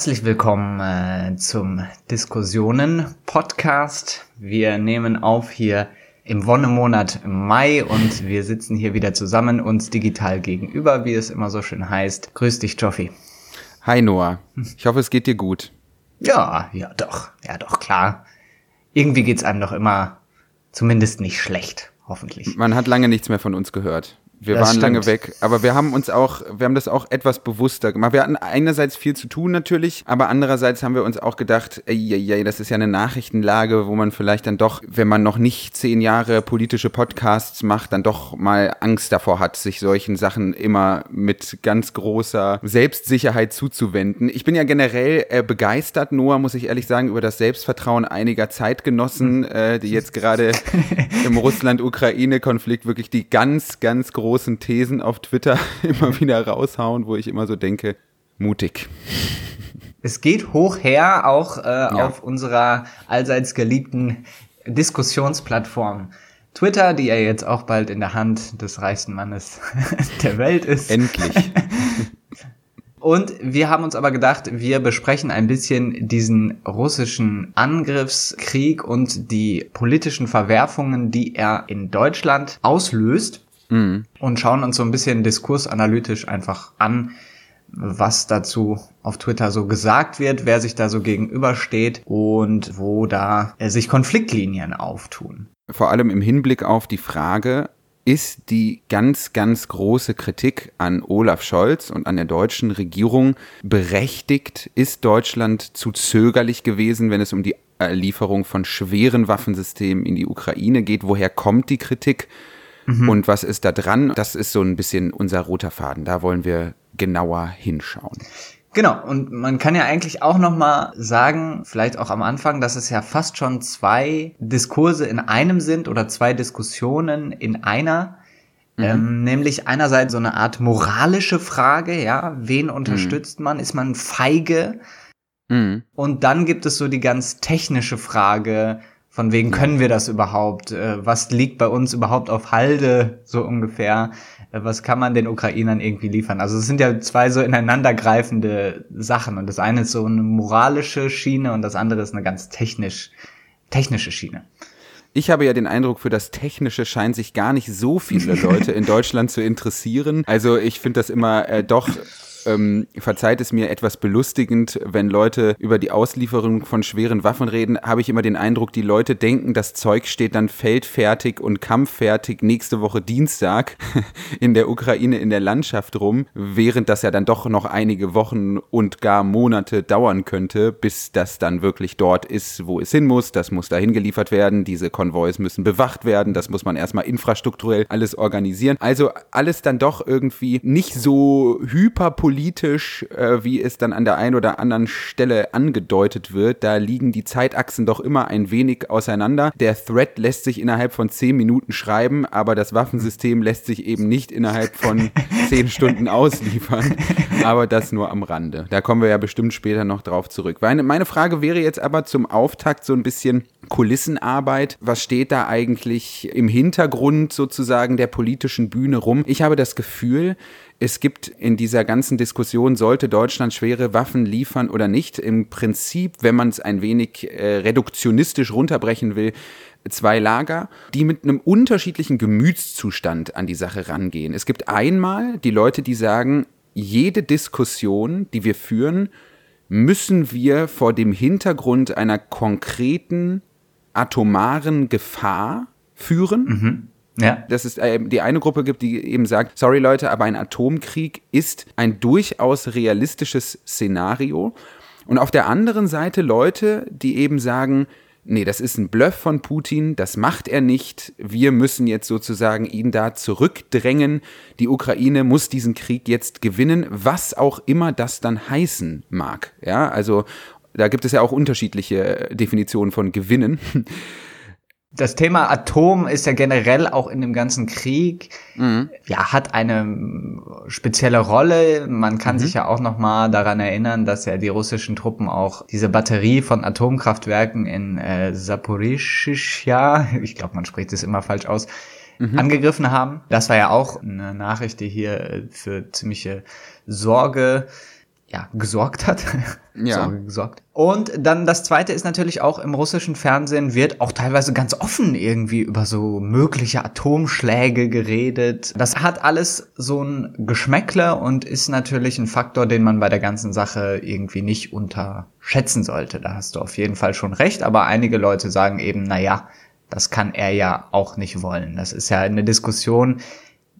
Herzlich willkommen äh, zum Diskussionen-Podcast. Wir nehmen auf hier im Wonnemonat Mai und wir sitzen hier wieder zusammen, uns digital gegenüber, wie es immer so schön heißt. Grüß dich, Joffi. Hi, Noah. Ich hoffe, es geht dir gut. Ja, ja, doch. Ja, doch, klar. Irgendwie geht's einem doch immer zumindest nicht schlecht, hoffentlich. Man hat lange nichts mehr von uns gehört. Wir das waren stimmt. lange weg, aber wir haben uns auch, wir haben das auch etwas bewusster gemacht. Wir hatten einerseits viel zu tun natürlich, aber andererseits haben wir uns auch gedacht, ey, ey, ey, das ist ja eine Nachrichtenlage, wo man vielleicht dann doch, wenn man noch nicht zehn Jahre politische Podcasts macht, dann doch mal Angst davor hat, sich solchen Sachen immer mit ganz großer Selbstsicherheit zuzuwenden. Ich bin ja generell äh, begeistert, Noah, muss ich ehrlich sagen, über das Selbstvertrauen einiger Zeitgenossen, äh, die jetzt gerade im Russland-Ukraine-Konflikt wirklich die ganz, ganz große großen Thesen auf Twitter immer wieder raushauen, wo ich immer so denke, mutig. Es geht hoch her, auch äh, ja. auf unserer allseits geliebten Diskussionsplattform. Twitter, die ja jetzt auch bald in der Hand des reichsten Mannes der Welt ist. Endlich. Und wir haben uns aber gedacht, wir besprechen ein bisschen diesen russischen Angriffskrieg und die politischen Verwerfungen, die er in Deutschland auslöst mhm. und schauen uns so ein bisschen diskursanalytisch einfach an, was dazu auf Twitter so gesagt wird, wer sich da so gegenübersteht und wo da äh, sich Konfliktlinien auftun. Vor allem im Hinblick auf die Frage, ist die ganz, ganz große Kritik an Olaf Scholz und an der deutschen Regierung berechtigt? Ist Deutschland zu zögerlich gewesen, wenn es um die Lieferung von schweren Waffensystemen in die Ukraine geht? Woher kommt die Kritik? Mhm. Und was ist da dran? Das ist so ein bisschen unser roter Faden. Da wollen wir genauer hinschauen. Genau, und man kann ja eigentlich auch nochmal sagen, vielleicht auch am Anfang, dass es ja fast schon zwei Diskurse in einem sind oder zwei Diskussionen in einer. Mhm. Ähm, nämlich einerseits so eine Art moralische Frage, ja, wen mhm. unterstützt mhm. man? Ist man feige? Mhm. Und dann gibt es so die ganz technische Frage, von wegen können wir das überhaupt? Äh, was liegt bei uns überhaupt auf Halde, so ungefähr? Äh, was kann man den Ukrainern irgendwie liefern? Also es sind ja zwei so ineinandergreifende Sachen. Und das eine ist so eine moralische Schiene und das andere ist eine ganz technisch, technische Schiene. Ich habe ja den Eindruck, für das Technische scheinen sich gar nicht so viele Leute in Deutschland zu interessieren. Also ich finde das immer äh, doch ähm, verzeiht es mir etwas belustigend, wenn Leute über die Auslieferung von schweren Waffen reden, habe ich immer den Eindruck, die Leute denken, das Zeug steht dann feldfertig und kampffertig nächste Woche Dienstag in der Ukraine in der Landschaft rum, während das ja dann doch noch einige Wochen und gar Monate dauern könnte, bis das dann wirklich dort ist, wo es hin muss. Das muss dahin geliefert werden, diese Konvois müssen bewacht werden, das muss man erstmal infrastrukturell alles organisieren. Also alles dann doch irgendwie nicht so hyperpolitisch politisch, äh, wie es dann an der einen oder anderen Stelle angedeutet wird. Da liegen die Zeitachsen doch immer ein wenig auseinander. Der Thread lässt sich innerhalb von zehn Minuten schreiben, aber das Waffensystem lässt sich eben nicht innerhalb von zehn Stunden ausliefern. Aber das nur am Rande. Da kommen wir ja bestimmt später noch drauf zurück. Meine Frage wäre jetzt aber zum Auftakt so ein bisschen Kulissenarbeit. Was steht da eigentlich im Hintergrund sozusagen der politischen Bühne rum? Ich habe das Gefühl, es gibt in dieser ganzen Diskussion, sollte Deutschland schwere Waffen liefern oder nicht, im Prinzip, wenn man es ein wenig äh, reduktionistisch runterbrechen will, zwei Lager, die mit einem unterschiedlichen Gemütszustand an die Sache rangehen. Es gibt einmal die Leute, die sagen, jede Diskussion, die wir führen, müssen wir vor dem Hintergrund einer konkreten atomaren Gefahr führen. Mhm. Ja. Dass es äh, die eine Gruppe gibt, die eben sagt, sorry Leute, aber ein Atomkrieg ist ein durchaus realistisches Szenario. Und auf der anderen Seite Leute, die eben sagen, nee, das ist ein Bluff von Putin, das macht er nicht. Wir müssen jetzt sozusagen ihn da zurückdrängen. Die Ukraine muss diesen Krieg jetzt gewinnen, was auch immer das dann heißen mag. Ja, also da gibt es ja auch unterschiedliche Definitionen von gewinnen. Das Thema Atom ist ja generell auch in dem ganzen Krieg, mhm. ja, hat eine spezielle Rolle. Man kann mhm. sich ja auch noch mal daran erinnern, dass ja die russischen Truppen auch diese Batterie von Atomkraftwerken in äh, Saporischschja, ich glaube, man spricht es immer falsch aus, mhm. angegriffen haben. Das war ja auch eine Nachricht, die hier äh, für ziemliche Sorge ja, gesorgt hat. Ja. Sorge gesorgt. Und dann das zweite ist natürlich auch im russischen Fernsehen wird auch teilweise ganz offen irgendwie über so mögliche Atomschläge geredet. Das hat alles so ein Geschmäckle und ist natürlich ein Faktor, den man bei der ganzen Sache irgendwie nicht unterschätzen sollte. Da hast du auf jeden Fall schon recht, aber einige Leute sagen eben, na ja, das kann er ja auch nicht wollen. Das ist ja eine Diskussion,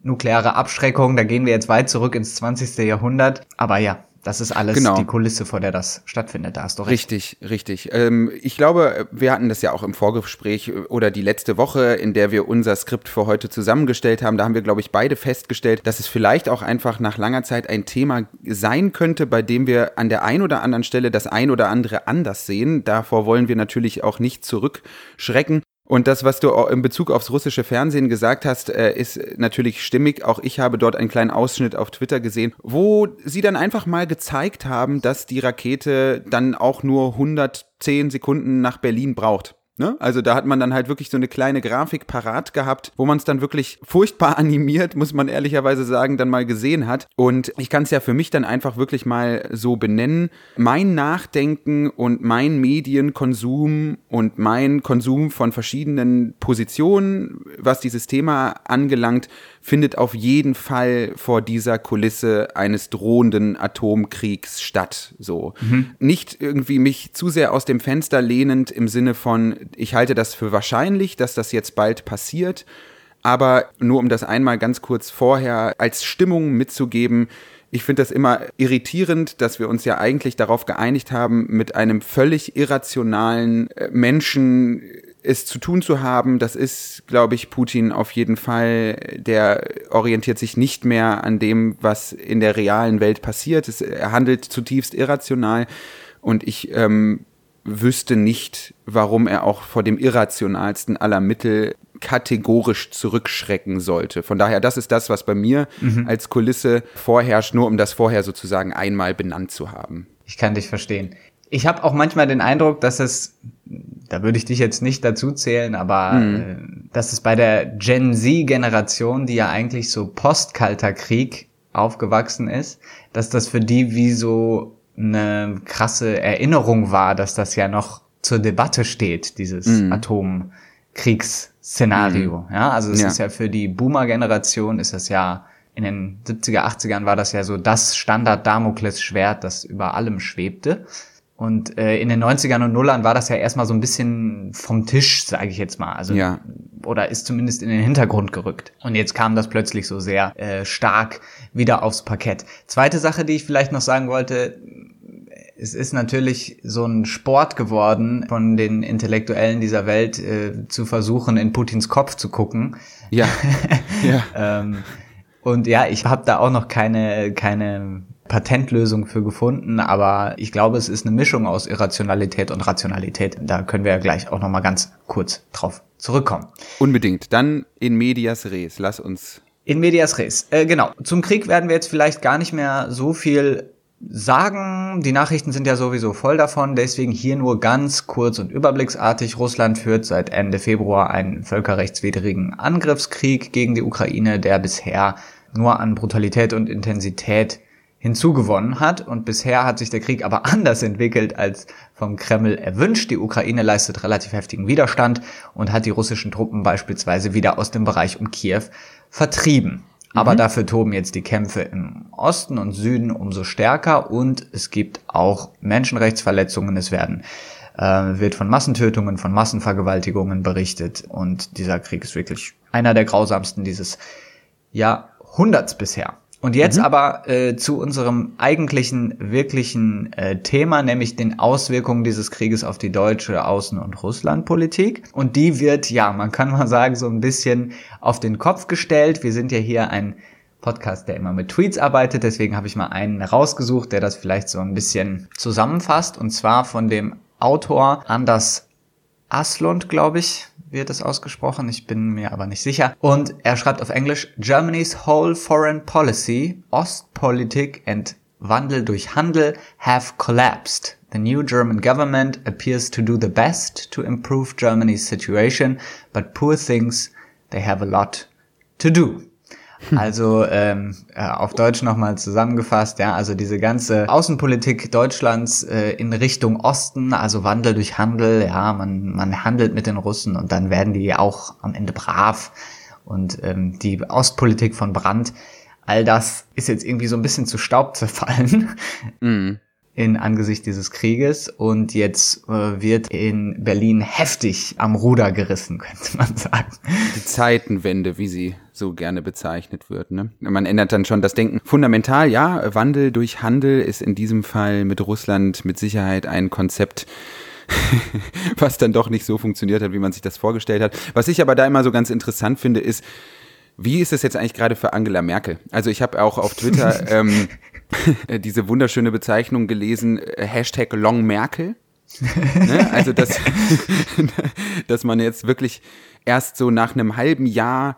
nukleare Abschreckung, da gehen wir jetzt weit zurück ins 20. Jahrhundert. Aber ja, das ist alles genau. die Kulisse, vor der das stattfindet. Da hast du recht. Richtig, richtig. Ähm, ich glaube, wir hatten das ja auch im Vorgespräch oder die letzte Woche, in der wir unser Skript für heute zusammengestellt haben. Da haben wir, glaube ich, beide festgestellt, dass es vielleicht auch einfach nach langer Zeit ein Thema sein könnte, bei dem wir an der einen oder anderen Stelle das ein oder andere anders sehen. Davor wollen wir natürlich auch nicht zurückschrecken. Und das, was du in Bezug aufs russische Fernsehen gesagt hast, äh, ist natürlich stimmig. Auch ich habe dort einen kleinen Ausschnitt auf Twitter gesehen, wo sie dann einfach mal gezeigt haben, dass die Rakete dann auch nur 110 Sekunden nach Berlin braucht. Ne? Also da hat man dann halt wirklich so eine kleine Grafik parat gehabt, wo man es dann wirklich furchtbar animiert, muss man ehrlicherweise sagen, dann mal gesehen hat. Und ich kann es ja für mich dann einfach wirklich mal so benennen. Mein Nachdenken und mein Medienkonsum und mein Konsum von verschiedenen Positionen, was dieses Thema angelangt, findet auf jeden Fall vor dieser Kulisse eines drohenden Atomkriegs statt. So. Mhm. Nicht irgendwie mich zu sehr aus dem Fenster lehnend im Sinne von, ich halte das für wahrscheinlich, dass das jetzt bald passiert. Aber nur um das einmal ganz kurz vorher als Stimmung mitzugeben, ich finde das immer irritierend, dass wir uns ja eigentlich darauf geeinigt haben, mit einem völlig irrationalen äh, Menschen es zu tun zu haben, das ist, glaube ich, Putin auf jeden Fall. Der orientiert sich nicht mehr an dem, was in der realen Welt passiert. Er handelt zutiefst irrational und ich ähm, wüsste nicht, warum er auch vor dem irrationalsten aller Mittel kategorisch zurückschrecken sollte. Von daher, das ist das, was bei mir mhm. als Kulisse vorherrscht, nur um das vorher sozusagen einmal benannt zu haben. Ich kann dich verstehen. Ich habe auch manchmal den Eindruck, dass es, da würde ich dich jetzt nicht dazu zählen, aber mhm. äh, dass es bei der Gen Z-Generation, die ja eigentlich so postkalter Krieg aufgewachsen ist, dass das für die wie so eine krasse Erinnerung war, dass das ja noch zur Debatte steht, dieses mhm. Atomkriegsszenario. Mhm. Ja, also es ja. ist ja für die Boomer-Generation ist das ja in den 70er, 80ern war das ja so das Standard-Damokles-Schwert, das über allem schwebte. Und äh, in den 90ern und Nullern war das ja erstmal so ein bisschen vom Tisch, sage ich jetzt mal. Also ja. oder ist zumindest in den Hintergrund gerückt. Und jetzt kam das plötzlich so sehr äh, stark wieder aufs Parkett. Zweite Sache, die ich vielleicht noch sagen wollte, es ist natürlich so ein Sport geworden, von den Intellektuellen dieser Welt äh, zu versuchen, in Putins Kopf zu gucken. Ja. ja. ähm, und ja, ich habe da auch noch keine keine Patentlösung für gefunden, aber ich glaube, es ist eine Mischung aus Irrationalität und Rationalität. Da können wir ja gleich auch noch mal ganz kurz drauf zurückkommen. Unbedingt. Dann in medias res. Lass uns in medias res. Äh, genau. Zum Krieg werden wir jetzt vielleicht gar nicht mehr so viel sagen. Die Nachrichten sind ja sowieso voll davon. Deswegen hier nur ganz kurz und überblicksartig. Russland führt seit Ende Februar einen völkerrechtswidrigen Angriffskrieg gegen die Ukraine, der bisher nur an Brutalität und Intensität hinzugewonnen hat und bisher hat sich der Krieg aber anders entwickelt als vom Kreml erwünscht. Die Ukraine leistet relativ heftigen Widerstand und hat die russischen Truppen beispielsweise wieder aus dem Bereich um Kiew vertrieben. Aber mhm. dafür toben jetzt die Kämpfe im Osten und Süden umso stärker und es gibt auch Menschenrechtsverletzungen. Es werden äh, wird von Massentötungen, von Massenvergewaltigungen berichtet und dieser Krieg ist wirklich einer der grausamsten dieses Jahrhunderts bisher. Und jetzt mhm. aber äh, zu unserem eigentlichen, wirklichen äh, Thema, nämlich den Auswirkungen dieses Krieges auf die deutsche Außen- und Russlandpolitik. Und die wird, ja, man kann mal sagen, so ein bisschen auf den Kopf gestellt. Wir sind ja hier ein Podcast, der immer mit Tweets arbeitet. Deswegen habe ich mal einen rausgesucht, der das vielleicht so ein bisschen zusammenfasst. Und zwar von dem Autor Anders Aslund, glaube ich, wird es ausgesprochen, ich bin mir aber nicht sicher. Und er schreibt auf Englisch, Germany's whole foreign policy, Ostpolitik and Wandel durch Handel have collapsed. The new German government appears to do the best to improve Germany's situation, but poor things, they have a lot to do. Also ähm, äh, auf Deutsch nochmal zusammengefasst, ja, also diese ganze Außenpolitik Deutschlands äh, in Richtung Osten, also Wandel durch Handel, ja, man, man handelt mit den Russen und dann werden die auch am Ende brav. Und ähm, die Ostpolitik von Brandt, all das ist jetzt irgendwie so ein bisschen zu Staub zerfallen. Mhm in Angesicht dieses Krieges und jetzt äh, wird in Berlin heftig am Ruder gerissen, könnte man sagen. Die Zeitenwende, wie sie so gerne bezeichnet wird. Ne? Man ändert dann schon das Denken. Fundamental, ja, Wandel durch Handel ist in diesem Fall mit Russland mit Sicherheit ein Konzept, was dann doch nicht so funktioniert hat, wie man sich das vorgestellt hat. Was ich aber da immer so ganz interessant finde, ist, wie ist es jetzt eigentlich gerade für Angela Merkel? Also ich habe auch auf Twitter ähm, diese wunderschöne Bezeichnung gelesen, äh, Hashtag Long Merkel. ne? Also dass, dass man jetzt wirklich erst so nach einem halben Jahr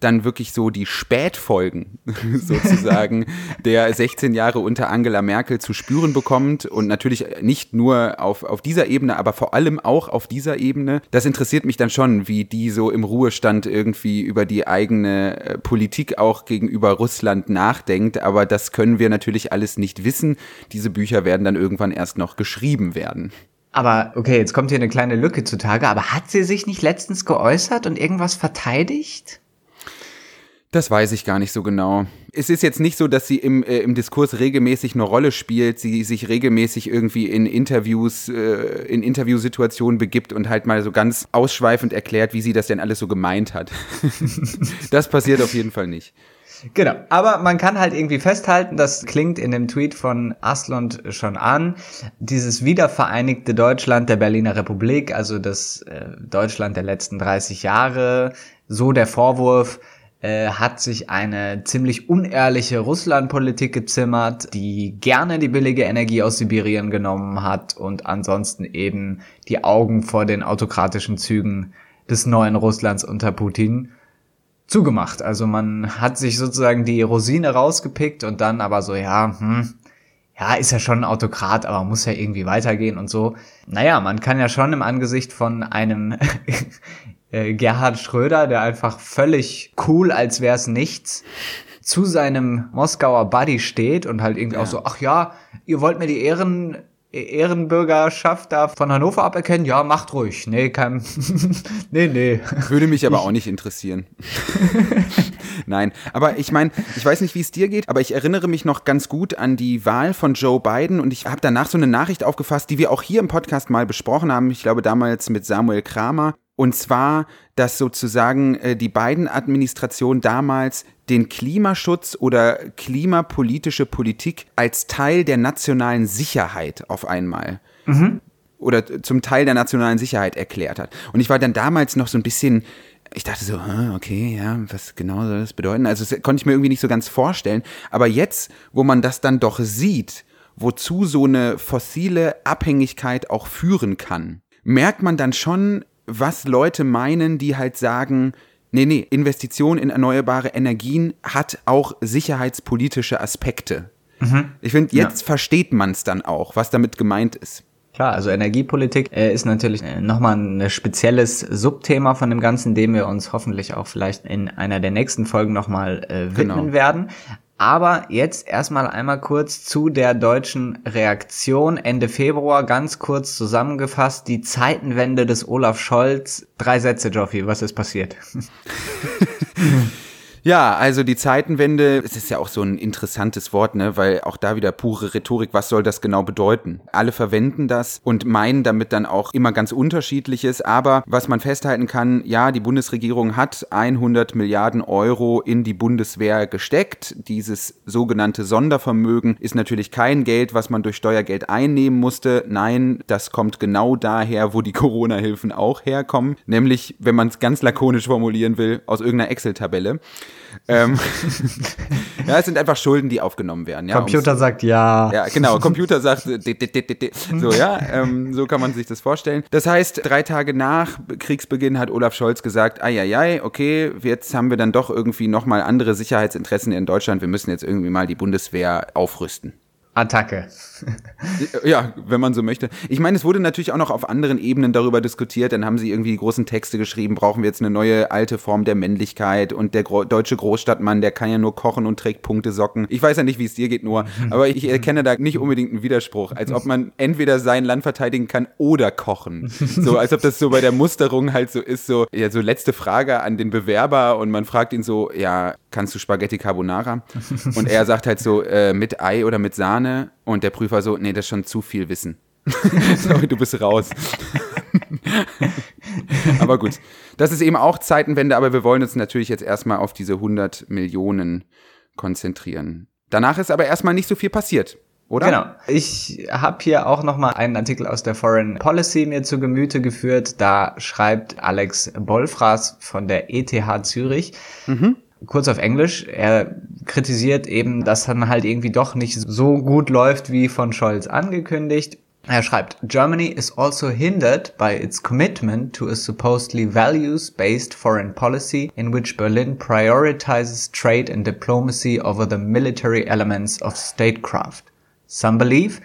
dann wirklich so die Spätfolgen sozusagen der 16 Jahre unter Angela Merkel zu spüren bekommt und natürlich nicht nur auf, auf dieser Ebene, aber vor allem auch auf dieser Ebene. Das interessiert mich dann schon, wie die so im Ruhestand irgendwie über die eigene äh, Politik auch gegenüber Russland nachdenkt, aber das können wir natürlich alles nicht wissen. Diese Bücher werden dann irgendwann erst noch geschrieben werden. Aber okay, jetzt kommt hier eine kleine Lücke zutage, aber hat sie sich nicht letztens geäußert und irgendwas verteidigt? Das weiß ich gar nicht so genau. Es ist jetzt nicht so, dass sie im, äh, im Diskurs regelmäßig eine Rolle spielt, sie sich regelmäßig irgendwie in Interviews, äh, in Interviewsituationen begibt und halt mal so ganz ausschweifend erklärt, wie sie das denn alles so gemeint hat. das passiert auf jeden Fall nicht. Genau, aber man kann halt irgendwie festhalten, das klingt in dem Tweet von Aslund schon an, dieses wiedervereinigte Deutschland der Berliner Republik, also das äh, Deutschland der letzten 30 Jahre, so der Vorwurf, äh, hat sich eine ziemlich unehrliche Russlandpolitik gezimmert, die gerne die billige Energie aus Sibirien genommen hat und ansonsten eben die Augen vor den autokratischen Zügen des neuen Russlands unter Putin zugemacht. Also man hat sich sozusagen die Rosine rausgepickt und dann aber so, ja, hm, ja, ist ja schon ein Autokrat, aber muss ja irgendwie weitergehen und so. Naja, man kann ja schon im Angesicht von einem äh, Gerhard Schröder, der einfach völlig cool, als wäre es nichts, zu seinem Moskauer Buddy steht und halt irgendwie ja. auch so, ach ja, ihr wollt mir die Ehren, Ehrenbürgerschaft da von Hannover aberkennen? Ja, macht ruhig. Nee, kein, nee, nee. Würde mich aber auch nicht interessieren. Nein, aber ich meine, ich weiß nicht, wie es dir geht, aber ich erinnere mich noch ganz gut an die Wahl von Joe Biden und ich habe danach so eine Nachricht aufgefasst, die wir auch hier im Podcast mal besprochen haben. Ich glaube damals mit Samuel Kramer. Und zwar, dass sozusagen äh, die beiden Administrationen damals den Klimaschutz oder klimapolitische Politik als Teil der nationalen Sicherheit auf einmal mhm. oder zum Teil der nationalen Sicherheit erklärt hat. Und ich war dann damals noch so ein bisschen ich dachte so, okay, ja, was genau soll das bedeuten? Also das konnte ich mir irgendwie nicht so ganz vorstellen. Aber jetzt, wo man das dann doch sieht, wozu so eine fossile Abhängigkeit auch führen kann, merkt man dann schon, was Leute meinen, die halt sagen, nee, nee, Investition in erneuerbare Energien hat auch sicherheitspolitische Aspekte. Mhm. Ich finde, jetzt ja. versteht man es dann auch, was damit gemeint ist. Klar, also Energiepolitik äh, ist natürlich äh, nochmal ein spezielles Subthema von dem Ganzen, dem wir uns hoffentlich auch vielleicht in einer der nächsten Folgen nochmal äh, widmen genau. werden. Aber jetzt erstmal einmal kurz zu der deutschen Reaktion. Ende Februar ganz kurz zusammengefasst, die Zeitenwende des Olaf Scholz. Drei Sätze, Joffi, was ist passiert? Ja, also die Zeitenwende, es ist ja auch so ein interessantes Wort, ne, weil auch da wieder pure Rhetorik, was soll das genau bedeuten? Alle verwenden das und meinen damit dann auch immer ganz unterschiedliches, aber was man festhalten kann, ja, die Bundesregierung hat 100 Milliarden Euro in die Bundeswehr gesteckt. Dieses sogenannte Sondervermögen ist natürlich kein Geld, was man durch Steuergeld einnehmen musste. Nein, das kommt genau daher, wo die Corona-Hilfen auch herkommen, nämlich, wenn man es ganz lakonisch formulieren will, aus irgendeiner Excel-Tabelle ähm, ja, es sind einfach Schulden, die aufgenommen werden. Ja, Computer sagt ja. Ja, genau. Computer sagt so, ja, ähm, so kann man sich das vorstellen. Das heißt, drei Tage nach Kriegsbeginn hat Olaf Scholz gesagt, ai, okay, jetzt haben wir dann doch irgendwie nochmal andere Sicherheitsinteressen in Deutschland. Wir müssen jetzt irgendwie mal die Bundeswehr aufrüsten. Attacke. Ja, wenn man so möchte. Ich meine, es wurde natürlich auch noch auf anderen Ebenen darüber diskutiert. Dann haben sie irgendwie großen Texte geschrieben, brauchen wir jetzt eine neue alte Form der Männlichkeit und der Gro deutsche Großstadtmann, der kann ja nur kochen und trägt Punkte Socken. Ich weiß ja nicht, wie es dir geht, nur, aber ich erkenne da nicht unbedingt einen Widerspruch, als ob man entweder sein Land verteidigen kann oder kochen. So, als ob das so bei der Musterung halt so ist, so, ja, so letzte Frage an den Bewerber und man fragt ihn so, ja, kannst du Spaghetti Carbonara? Und er sagt halt so, äh, mit Ei oder mit Sahne. Und der Prüfer so, nee, das ist schon zu viel Wissen. Sorry, du bist raus. aber gut, das ist eben auch Zeitenwende, aber wir wollen uns natürlich jetzt erstmal auf diese 100 Millionen konzentrieren. Danach ist aber erstmal nicht so viel passiert. Oder? Genau. Ich habe hier auch noch mal einen Artikel aus der Foreign Policy mir zu Gemüte geführt. Da schreibt Alex Bolfras von der ETH Zürich. Mhm kurz auf Englisch. Er kritisiert eben, dass dann halt irgendwie doch nicht so gut läuft wie von Scholz angekündigt. Er schreibt, Germany is also hindered by its commitment to a supposedly values-based foreign policy in which Berlin prioritizes trade and diplomacy over the military elements of statecraft. Some believe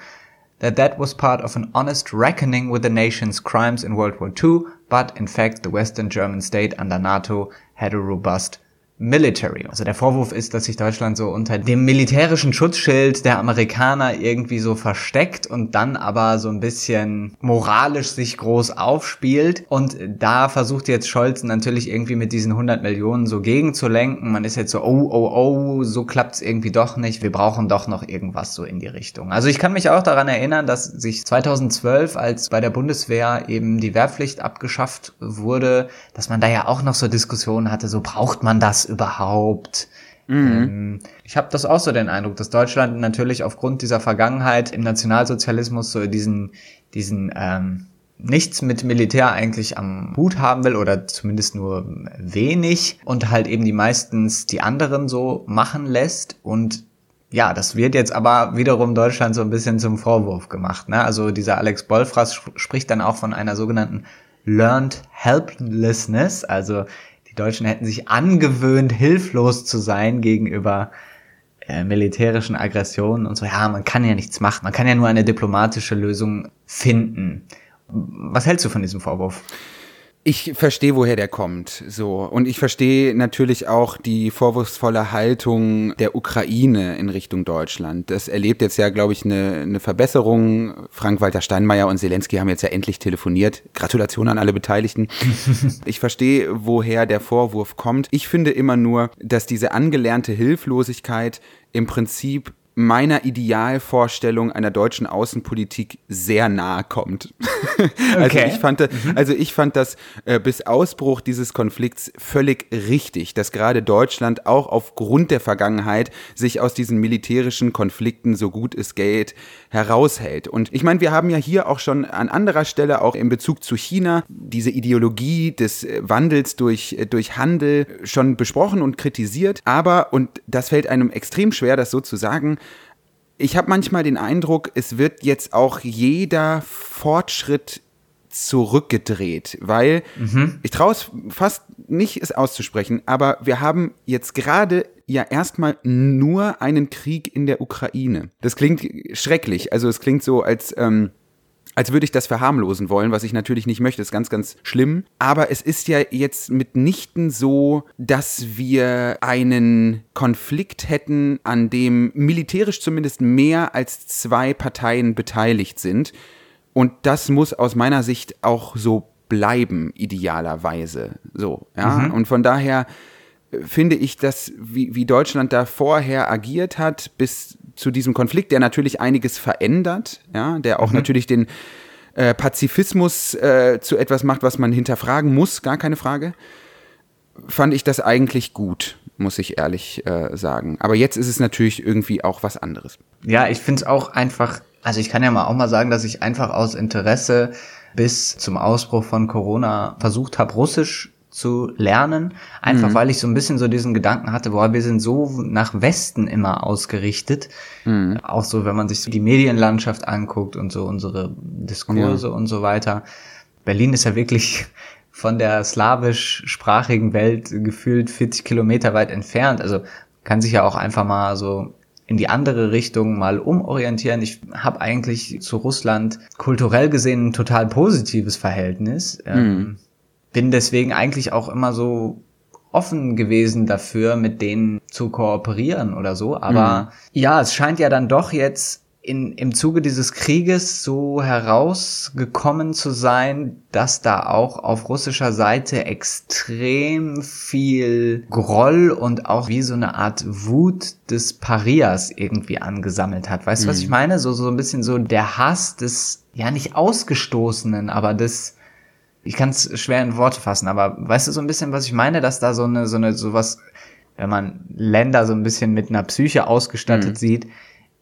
that that was part of an honest reckoning with the nation's crimes in World War II, but in fact the Western German state under NATO had a robust Military. Also der Vorwurf ist, dass sich Deutschland so unter dem militärischen Schutzschild der Amerikaner irgendwie so versteckt und dann aber so ein bisschen moralisch sich groß aufspielt. Und da versucht jetzt Scholz natürlich irgendwie mit diesen 100 Millionen so gegenzulenken. Man ist jetzt so, oh, oh, oh, so klappt's irgendwie doch nicht. Wir brauchen doch noch irgendwas so in die Richtung. Also ich kann mich auch daran erinnern, dass sich 2012, als bei der Bundeswehr eben die Wehrpflicht abgeschafft wurde, dass man da ja auch noch so Diskussionen hatte, so braucht man das überhaupt? Mhm. Ähm, ich habe das auch so den Eindruck, dass Deutschland natürlich aufgrund dieser Vergangenheit im Nationalsozialismus so diesen, diesen ähm, nichts mit Militär eigentlich am Hut haben will oder zumindest nur wenig und halt eben die meistens die anderen so machen lässt und ja, das wird jetzt aber wiederum Deutschland so ein bisschen zum Vorwurf gemacht. Ne? Also dieser Alex Bolfras spricht dann auch von einer sogenannten Learned Helplessness, also die Deutschen hätten sich angewöhnt, hilflos zu sein gegenüber äh, militärischen Aggressionen und so. Ja, man kann ja nichts machen. Man kann ja nur eine diplomatische Lösung finden. Was hältst du von diesem Vorwurf? Ich verstehe, woher der kommt, so. Und ich verstehe natürlich auch die vorwurfsvolle Haltung der Ukraine in Richtung Deutschland. Das erlebt jetzt ja, glaube ich, eine, eine Verbesserung. Frank-Walter Steinmeier und Zelensky haben jetzt ja endlich telefoniert. Gratulation an alle Beteiligten. ich verstehe, woher der Vorwurf kommt. Ich finde immer nur, dass diese angelernte Hilflosigkeit im Prinzip meiner Idealvorstellung einer deutschen Außenpolitik sehr nahe kommt. also okay. ich fand, mhm. also ich fand das äh, bis Ausbruch dieses Konflikts völlig richtig, dass gerade Deutschland auch aufgrund der Vergangenheit sich aus diesen militärischen Konflikten so gut es geht heraushält. Und ich meine, wir haben ja hier auch schon an anderer Stelle auch in Bezug zu China diese Ideologie des äh, Wandels durch, äh, durch Handel schon besprochen und kritisiert. Aber, und das fällt einem extrem schwer, das so zu sagen, ich habe manchmal den Eindruck, es wird jetzt auch jeder Fortschritt zurückgedreht, weil mhm. ich traue es fast nicht, es auszusprechen, aber wir haben jetzt gerade ja erstmal nur einen Krieg in der Ukraine. Das klingt schrecklich. Also es klingt so, als ähm, als würde ich das verharmlosen wollen, was ich natürlich nicht möchte, das ist ganz, ganz schlimm. Aber es ist ja jetzt mitnichten so, dass wir einen Konflikt hätten, an dem militärisch zumindest mehr als zwei Parteien beteiligt sind. Und das muss aus meiner Sicht auch so bleiben, idealerweise. So, ja. Mhm. Und von daher finde ich, dass wie, wie Deutschland da vorher agiert hat, bis zu diesem Konflikt, der natürlich einiges verändert, ja, der auch mhm. natürlich den äh, Pazifismus äh, zu etwas macht, was man hinterfragen muss, gar keine Frage, fand ich das eigentlich gut, muss ich ehrlich äh, sagen. Aber jetzt ist es natürlich irgendwie auch was anderes. Ja, ich finde es auch einfach, also ich kann ja mal auch mal sagen, dass ich einfach aus Interesse bis zum Ausbruch von Corona versucht habe, Russisch zu lernen, einfach mhm. weil ich so ein bisschen so diesen Gedanken hatte, boah, wir sind so nach Westen immer ausgerichtet. Mhm. Auch so, wenn man sich so die Medienlandschaft anguckt und so unsere Diskurse ja. und so weiter. Berlin ist ja wirklich von der slawisch-sprachigen Welt gefühlt 40 Kilometer weit entfernt. Also kann sich ja auch einfach mal so in die andere Richtung mal umorientieren. Ich habe eigentlich zu Russland kulturell gesehen ein total positives Verhältnis. Mhm. Bin deswegen eigentlich auch immer so offen gewesen dafür, mit denen zu kooperieren oder so. Aber mhm. ja, es scheint ja dann doch jetzt in, im Zuge dieses Krieges so herausgekommen zu sein, dass da auch auf russischer Seite extrem viel Groll und auch wie so eine Art Wut des Parias irgendwie angesammelt hat. Weißt du, mhm. was ich meine? So, so ein bisschen so der Hass des, ja nicht Ausgestoßenen, aber des, ich kann es schwer in Worte fassen, aber weißt du so ein bisschen, was ich meine, dass da so eine, so eine, sowas, wenn man Länder so ein bisschen mit einer Psyche ausgestattet mhm. sieht,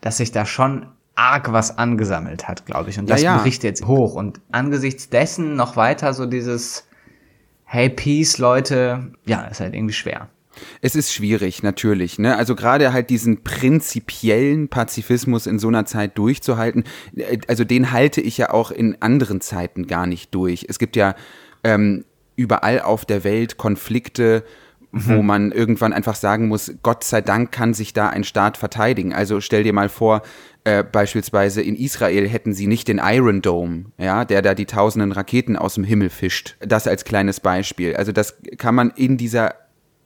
dass sich da schon arg was angesammelt hat, glaube ich. Und das ja, ja. bricht jetzt hoch. Und angesichts dessen noch weiter so dieses Hey, Peace, Leute, ja, ist halt irgendwie schwer. Es ist schwierig, natürlich. Ne? Also gerade halt diesen prinzipiellen Pazifismus in so einer Zeit durchzuhalten, äh, also den halte ich ja auch in anderen Zeiten gar nicht durch. Es gibt ja ähm, überall auf der Welt Konflikte, wo mhm. man irgendwann einfach sagen muss, Gott sei Dank kann sich da ein Staat verteidigen. Also stell dir mal vor, äh, beispielsweise in Israel hätten sie nicht den Iron Dome, ja, der da die tausenden Raketen aus dem Himmel fischt. Das als kleines Beispiel. Also das kann man in dieser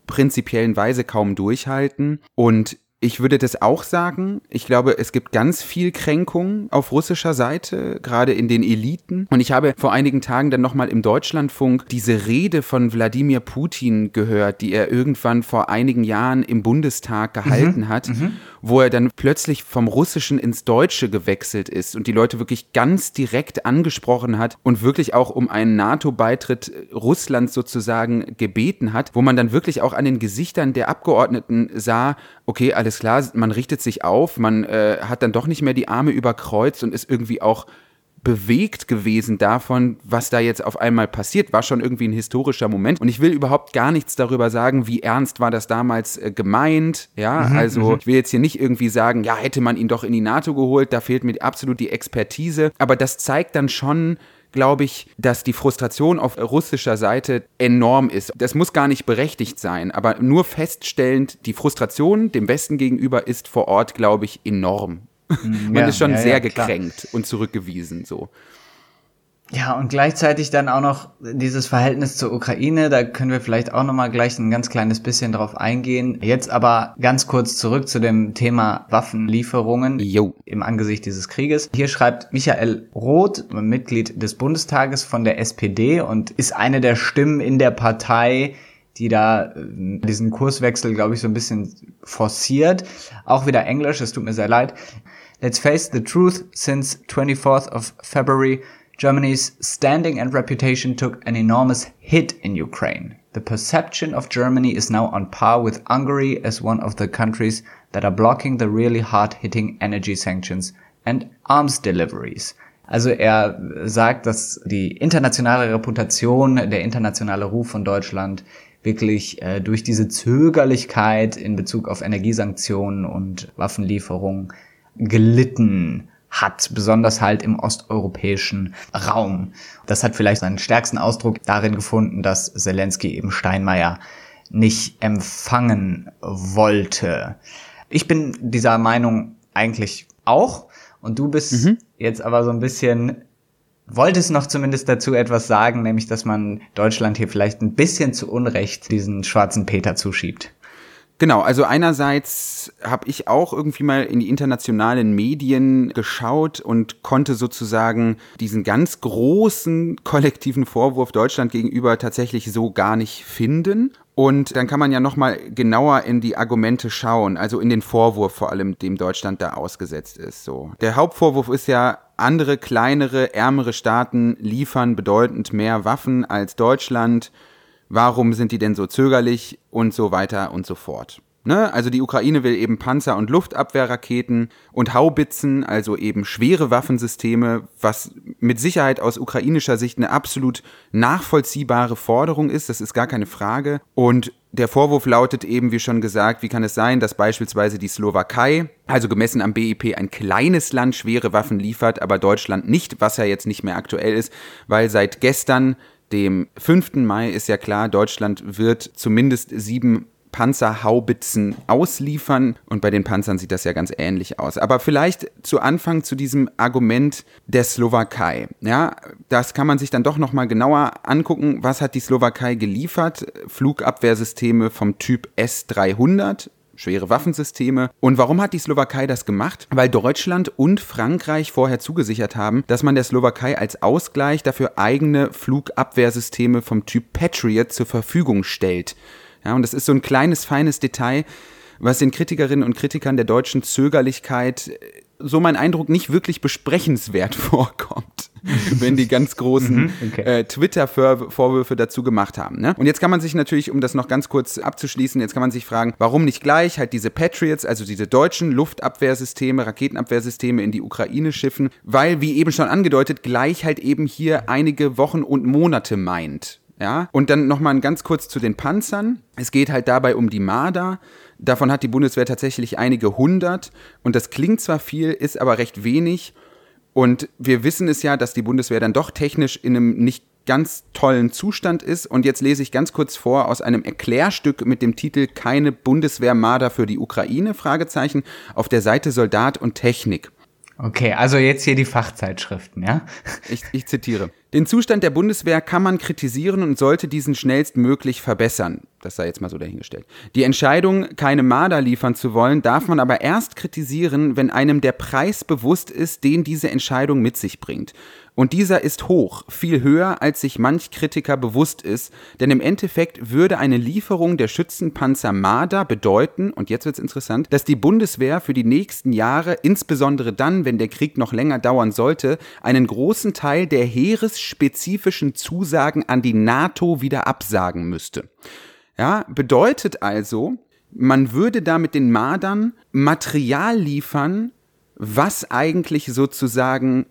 prinzipiellen Weise kaum durchhalten. Und ich würde das auch sagen. Ich glaube, es gibt ganz viel Kränkung auf russischer Seite, gerade in den Eliten. Und ich habe vor einigen Tagen dann nochmal im Deutschlandfunk diese Rede von Wladimir Putin gehört, die er irgendwann vor einigen Jahren im Bundestag gehalten mhm, hat, mhm. Wo er dann plötzlich vom Russischen ins Deutsche gewechselt ist und die Leute wirklich ganz direkt angesprochen hat und wirklich auch um einen NATO-Beitritt Russlands sozusagen gebeten hat, wo man dann wirklich auch an den Gesichtern der Abgeordneten sah, okay, alles klar, man richtet sich auf, man äh, hat dann doch nicht mehr die Arme überkreuzt und ist irgendwie auch bewegt gewesen davon, was da jetzt auf einmal passiert. War schon irgendwie ein historischer Moment. Und ich will überhaupt gar nichts darüber sagen, wie ernst war das damals äh, gemeint. Ja, mhm, also mhm. ich will jetzt hier nicht irgendwie sagen, ja, hätte man ihn doch in die NATO geholt, da fehlt mir absolut die Expertise. Aber das zeigt dann schon, glaube ich, dass die Frustration auf russischer Seite enorm ist. Das muss gar nicht berechtigt sein, aber nur feststellend, die Frustration dem Westen gegenüber ist vor Ort, glaube ich, enorm. Mhm, Man ja, ist schon ja, sehr ja, gekränkt und zurückgewiesen so. Ja, und gleichzeitig dann auch noch dieses Verhältnis zur Ukraine, da können wir vielleicht auch noch mal gleich ein ganz kleines bisschen drauf eingehen. Jetzt aber ganz kurz zurück zu dem Thema Waffenlieferungen jo. im Angesicht dieses Krieges. Hier schreibt Michael Roth, Mitglied des Bundestages von der SPD und ist eine der Stimmen in der Partei, die da äh, diesen Kurswechsel, glaube ich, so ein bisschen forciert. Auch wieder Englisch, es tut mir sehr leid. Let's face the truth, since 24th of February Germany's standing and reputation took an enormous hit in Ukraine. The perception of Germany is now on par with Hungary as one of the countries that are blocking the really hard-hitting energy sanctions and arms deliveries. Also er sagt, dass die internationale Reputation, der internationale Ruf von Deutschland wirklich äh, durch diese Zögerlichkeit in Bezug auf Energiesanktionen und Waffenlieferungen gelitten hat, besonders halt im osteuropäischen Raum. Das hat vielleicht seinen stärksten Ausdruck darin gefunden, dass Zelensky eben Steinmeier nicht empfangen wollte. Ich bin dieser Meinung eigentlich auch und du bist mhm. jetzt aber so ein bisschen wolltest noch zumindest dazu etwas sagen, nämlich dass man Deutschland hier vielleicht ein bisschen zu Unrecht diesen schwarzen Peter zuschiebt. Genau, also einerseits habe ich auch irgendwie mal in die internationalen Medien geschaut und konnte sozusagen diesen ganz großen kollektiven Vorwurf Deutschland gegenüber tatsächlich so gar nicht finden. Und dann kann man ja nochmal genauer in die Argumente schauen, also in den Vorwurf vor allem, dem Deutschland da ausgesetzt ist. So. Der Hauptvorwurf ist ja, andere kleinere, ärmere Staaten liefern bedeutend mehr Waffen als Deutschland warum sind die denn so zögerlich und so weiter und so fort. Ne? Also die Ukraine will eben Panzer- und Luftabwehrraketen und Haubitzen, also eben schwere Waffensysteme, was mit Sicherheit aus ukrainischer Sicht eine absolut nachvollziehbare Forderung ist, das ist gar keine Frage. Und der Vorwurf lautet eben, wie schon gesagt, wie kann es sein, dass beispielsweise die Slowakei, also gemessen am BIP, ein kleines Land schwere Waffen liefert, aber Deutschland nicht, was ja jetzt nicht mehr aktuell ist, weil seit gestern dem 5. Mai ist ja klar, Deutschland wird zumindest sieben Panzerhaubitzen ausliefern. Und bei den Panzern sieht das ja ganz ähnlich aus. Aber vielleicht zu Anfang zu diesem Argument der Slowakei. Ja, das kann man sich dann doch nochmal genauer angucken. Was hat die Slowakei geliefert? Flugabwehrsysteme vom Typ S-300 schwere Waffensysteme. Und warum hat die Slowakei das gemacht? Weil Deutschland und Frankreich vorher zugesichert haben, dass man der Slowakei als Ausgleich dafür eigene Flugabwehrsysteme vom Typ Patriot zur Verfügung stellt. Ja, und das ist so ein kleines, feines Detail, was den Kritikerinnen und Kritikern der deutschen Zögerlichkeit so mein Eindruck nicht wirklich besprechenswert vorkommt, wenn die ganz großen mhm, okay. äh, Twitter-Vorwürfe dazu gemacht haben. Ne? Und jetzt kann man sich natürlich, um das noch ganz kurz abzuschließen, jetzt kann man sich fragen, warum nicht gleich halt diese Patriots, also diese deutschen Luftabwehrsysteme, Raketenabwehrsysteme in die Ukraine schiffen, weil, wie eben schon angedeutet, gleich halt eben hier einige Wochen und Monate meint. Ja, und dann nochmal ganz kurz zu den Panzern. Es geht halt dabei um die Marder. Davon hat die Bundeswehr tatsächlich einige hundert. Und das klingt zwar viel, ist aber recht wenig. Und wir wissen es ja, dass die Bundeswehr dann doch technisch in einem nicht ganz tollen Zustand ist. Und jetzt lese ich ganz kurz vor aus einem Erklärstück mit dem Titel Keine Bundeswehrmarder für die Ukraine? Fragezeichen auf der Seite Soldat und Technik. Okay, also jetzt hier die Fachzeitschriften, ja? Ich, ich zitiere. Den Zustand der Bundeswehr kann man kritisieren und sollte diesen schnellstmöglich verbessern. Das sei jetzt mal so dahingestellt. Die Entscheidung, keine Marder liefern zu wollen, darf man aber erst kritisieren, wenn einem der Preis bewusst ist, den diese Entscheidung mit sich bringt. Und dieser ist hoch, viel höher, als sich manch Kritiker bewusst ist, denn im Endeffekt würde eine Lieferung der Schützenpanzer Marder bedeuten, und jetzt wird's interessant, dass die Bundeswehr für die nächsten Jahre, insbesondere dann, wenn der Krieg noch länger dauern sollte, einen großen Teil der heeresspezifischen Zusagen an die NATO wieder absagen müsste. Ja, bedeutet also, man würde da mit den Mardern Material liefern, was eigentlich sozusagen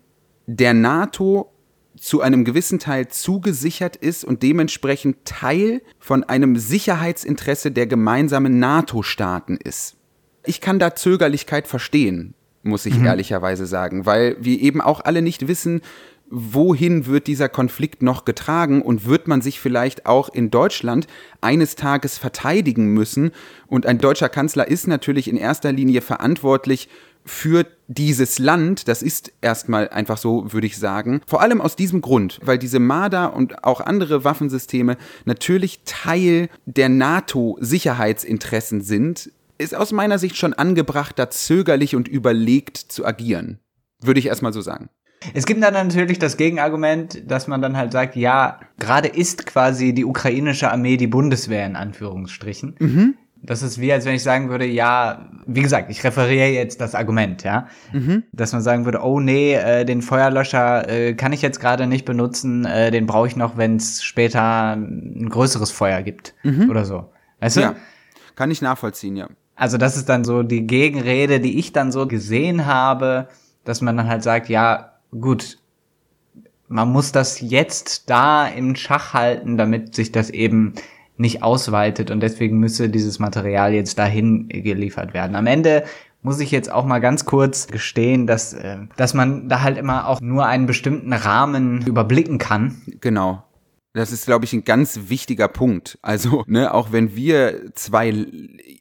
der NATO zu einem gewissen Teil zugesichert ist und dementsprechend Teil von einem Sicherheitsinteresse der gemeinsamen NATO-Staaten ist. Ich kann da Zögerlichkeit verstehen, muss ich mhm. ehrlicherweise sagen, weil wir eben auch alle nicht wissen, wohin wird dieser Konflikt noch getragen und wird man sich vielleicht auch in Deutschland eines Tages verteidigen müssen. Und ein deutscher Kanzler ist natürlich in erster Linie verantwortlich für dieses Land, das ist erstmal einfach so, würde ich sagen. Vor allem aus diesem Grund, weil diese Marder und auch andere Waffensysteme natürlich Teil der NATO-Sicherheitsinteressen sind, ist aus meiner Sicht schon angebracht, da zögerlich und überlegt zu agieren. Würde ich erstmal so sagen. Es gibt dann natürlich das Gegenargument, dass man dann halt sagt, ja, gerade ist quasi die ukrainische Armee die Bundeswehr in Anführungsstrichen. Mhm. Das ist wie, als wenn ich sagen würde, ja, wie gesagt, ich referiere jetzt das Argument, ja. Mhm. Dass man sagen würde, oh nee, äh, den Feuerlöscher äh, kann ich jetzt gerade nicht benutzen, äh, den brauche ich noch, wenn es später ein größeres Feuer gibt mhm. oder so. Weißt du? Ja, kann ich nachvollziehen, ja. Also das ist dann so die Gegenrede, die ich dann so gesehen habe, dass man dann halt sagt, ja, gut, man muss das jetzt da im Schach halten, damit sich das eben nicht ausweitet und deswegen müsse dieses Material jetzt dahin geliefert werden. Am Ende muss ich jetzt auch mal ganz kurz gestehen, dass, äh, dass man da halt immer auch nur einen bestimmten Rahmen überblicken kann. Genau. Das ist, glaube ich, ein ganz wichtiger Punkt. Also, ne, auch wenn wir zwei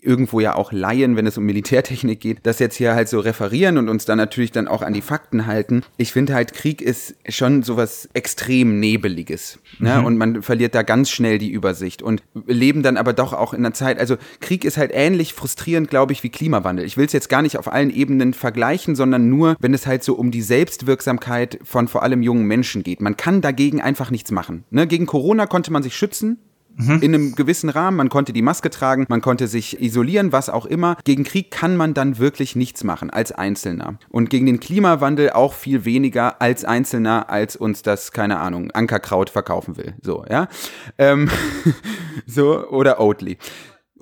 irgendwo ja auch Laien, wenn es um Militärtechnik geht, das jetzt hier halt so referieren und uns dann natürlich dann auch an die Fakten halten. Ich finde halt, Krieg ist schon sowas extrem Nebeliges. Ne? Mhm. Und man verliert da ganz schnell die Übersicht und leben dann aber doch auch in einer Zeit, also Krieg ist halt ähnlich frustrierend, glaube ich, wie Klimawandel. Ich will es jetzt gar nicht auf allen Ebenen vergleichen, sondern nur, wenn es halt so um die Selbstwirksamkeit von vor allem jungen Menschen geht. Man kann dagegen einfach nichts machen. Ne? Gegen Corona konnte man sich schützen, Mhm. In einem gewissen Rahmen, man konnte die Maske tragen, man konnte sich isolieren, was auch immer. Gegen Krieg kann man dann wirklich nichts machen als Einzelner. Und gegen den Klimawandel auch viel weniger als Einzelner, als uns das, keine Ahnung, Ankerkraut verkaufen will. So, ja. Ähm, so, oder Oatly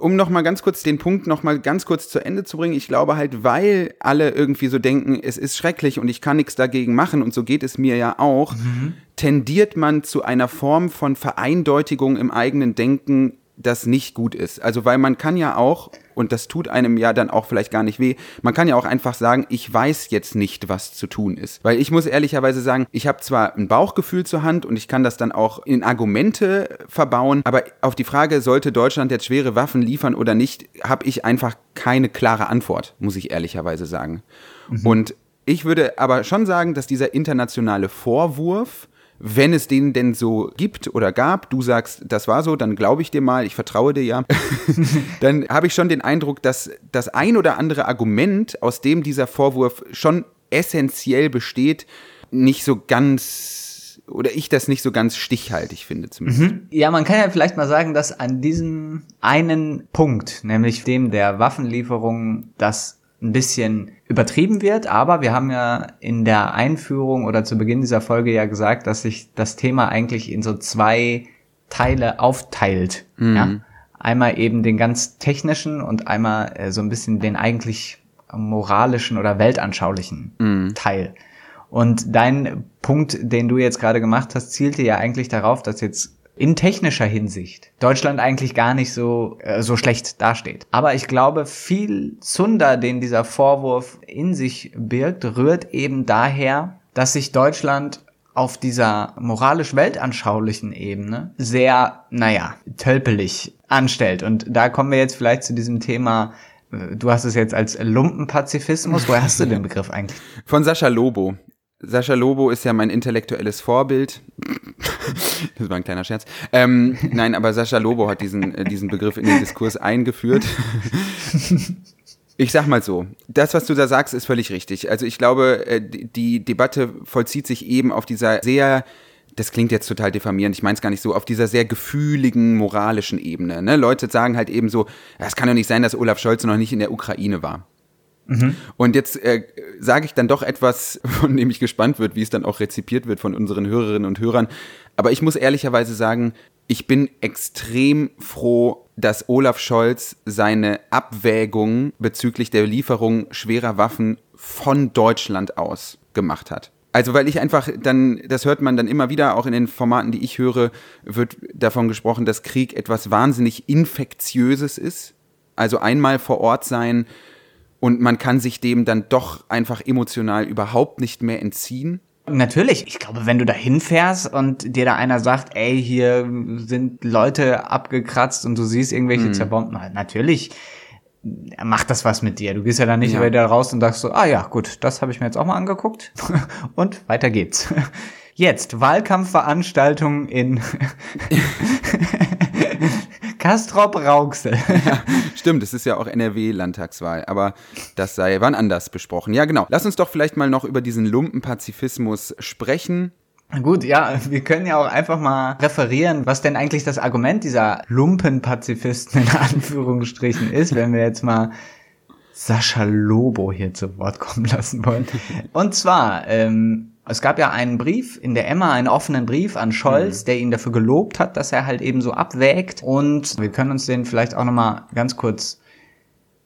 um noch mal ganz kurz den Punkt noch mal ganz kurz zu Ende zu bringen, ich glaube halt, weil alle irgendwie so denken, es ist schrecklich und ich kann nichts dagegen machen und so geht es mir ja auch, mhm. tendiert man zu einer Form von Vereindeutigung im eigenen Denken, das nicht gut ist. Also weil man kann ja auch, und das tut einem ja dann auch vielleicht gar nicht weh, man kann ja auch einfach sagen, ich weiß jetzt nicht, was zu tun ist. Weil ich muss ehrlicherweise sagen, ich habe zwar ein Bauchgefühl zur Hand und ich kann das dann auch in Argumente verbauen, aber auf die Frage, sollte Deutschland jetzt schwere Waffen liefern oder nicht, habe ich einfach keine klare Antwort, muss ich ehrlicherweise sagen. Mhm. Und ich würde aber schon sagen, dass dieser internationale Vorwurf, wenn es den denn so gibt oder gab, du sagst, das war so, dann glaube ich dir mal, ich vertraue dir ja, dann habe ich schon den Eindruck, dass das ein oder andere Argument, aus dem dieser Vorwurf schon essentiell besteht, nicht so ganz oder ich das nicht so ganz stichhaltig finde zumindest. Mhm. Ja, man kann ja vielleicht mal sagen, dass an diesem einen Punkt, nämlich dem der Waffenlieferung, das ein bisschen übertrieben wird, aber wir haben ja in der Einführung oder zu Beginn dieser Folge ja gesagt, dass sich das Thema eigentlich in so zwei Teile aufteilt. Mhm. Ja? Einmal eben den ganz technischen und einmal äh, so ein bisschen den eigentlich moralischen oder weltanschaulichen mhm. Teil. Und dein Punkt, den du jetzt gerade gemacht hast, zielte ja eigentlich darauf, dass jetzt in technischer Hinsicht Deutschland eigentlich gar nicht so, äh, so schlecht dasteht. Aber ich glaube, viel Zunder, den dieser Vorwurf in sich birgt, rührt eben daher, dass sich Deutschland auf dieser moralisch-weltanschaulichen Ebene sehr, naja, tölpelig anstellt. Und da kommen wir jetzt vielleicht zu diesem Thema, äh, du hast es jetzt als Lumpenpazifismus. Woher hast du den Begriff eigentlich? Von Sascha Lobo. Sascha Lobo ist ja mein intellektuelles Vorbild. das war ein kleiner Scherz. Ähm, nein, aber Sascha Lobo hat diesen, äh, diesen Begriff in den Diskurs eingeführt. Ich sag mal so, das, was du da sagst, ist völlig richtig. Also ich glaube, äh, die Debatte vollzieht sich eben auf dieser sehr das klingt jetzt total diffamierend, ich meine es gar nicht so, auf dieser sehr gefühligen, moralischen Ebene. Ne? Leute sagen halt eben so, es kann doch nicht sein, dass Olaf Scholz noch nicht in der Ukraine war. Mhm. Und jetzt äh, sage ich dann doch etwas, von dem ich gespannt wird, wie es dann auch rezipiert wird von unseren Hörerinnen und Hörern. Aber ich muss ehrlicherweise sagen, ich bin extrem froh, dass Olaf Scholz seine Abwägung bezüglich der Lieferung schwerer Waffen von Deutschland aus gemacht hat. Also weil ich einfach dann, das hört man dann immer wieder, auch in den Formaten, die ich höre, wird davon gesprochen, dass Krieg etwas wahnsinnig Infektiöses ist. Also einmal vor Ort sein, und man kann sich dem dann doch einfach emotional überhaupt nicht mehr entziehen. Natürlich. Ich glaube, wenn du da hinfährst und dir da einer sagt, ey, hier sind Leute abgekratzt und du siehst irgendwelche mhm. zerbombten, natürlich macht das was mit dir. Du gehst ja dann nicht ja. wieder raus und sagst so, ah ja, gut, das habe ich mir jetzt auch mal angeguckt und weiter geht's. Jetzt Wahlkampfveranstaltungen in Kastrop Rauxel. ja, stimmt, es ist ja auch NRW-Landtagswahl, aber das sei wann anders besprochen. Ja, genau. Lass uns doch vielleicht mal noch über diesen Lumpenpazifismus sprechen. Gut, ja, wir können ja auch einfach mal referieren, was denn eigentlich das Argument dieser Lumpenpazifisten in Anführungsstrichen ist, wenn wir jetzt mal Sascha Lobo hier zu Wort kommen lassen wollen. Und zwar, ähm, es gab ja einen Brief in der Emma, einen offenen Brief an Scholz, mhm. der ihn dafür gelobt hat, dass er halt eben so abwägt. Und wir können uns den vielleicht auch nochmal ganz kurz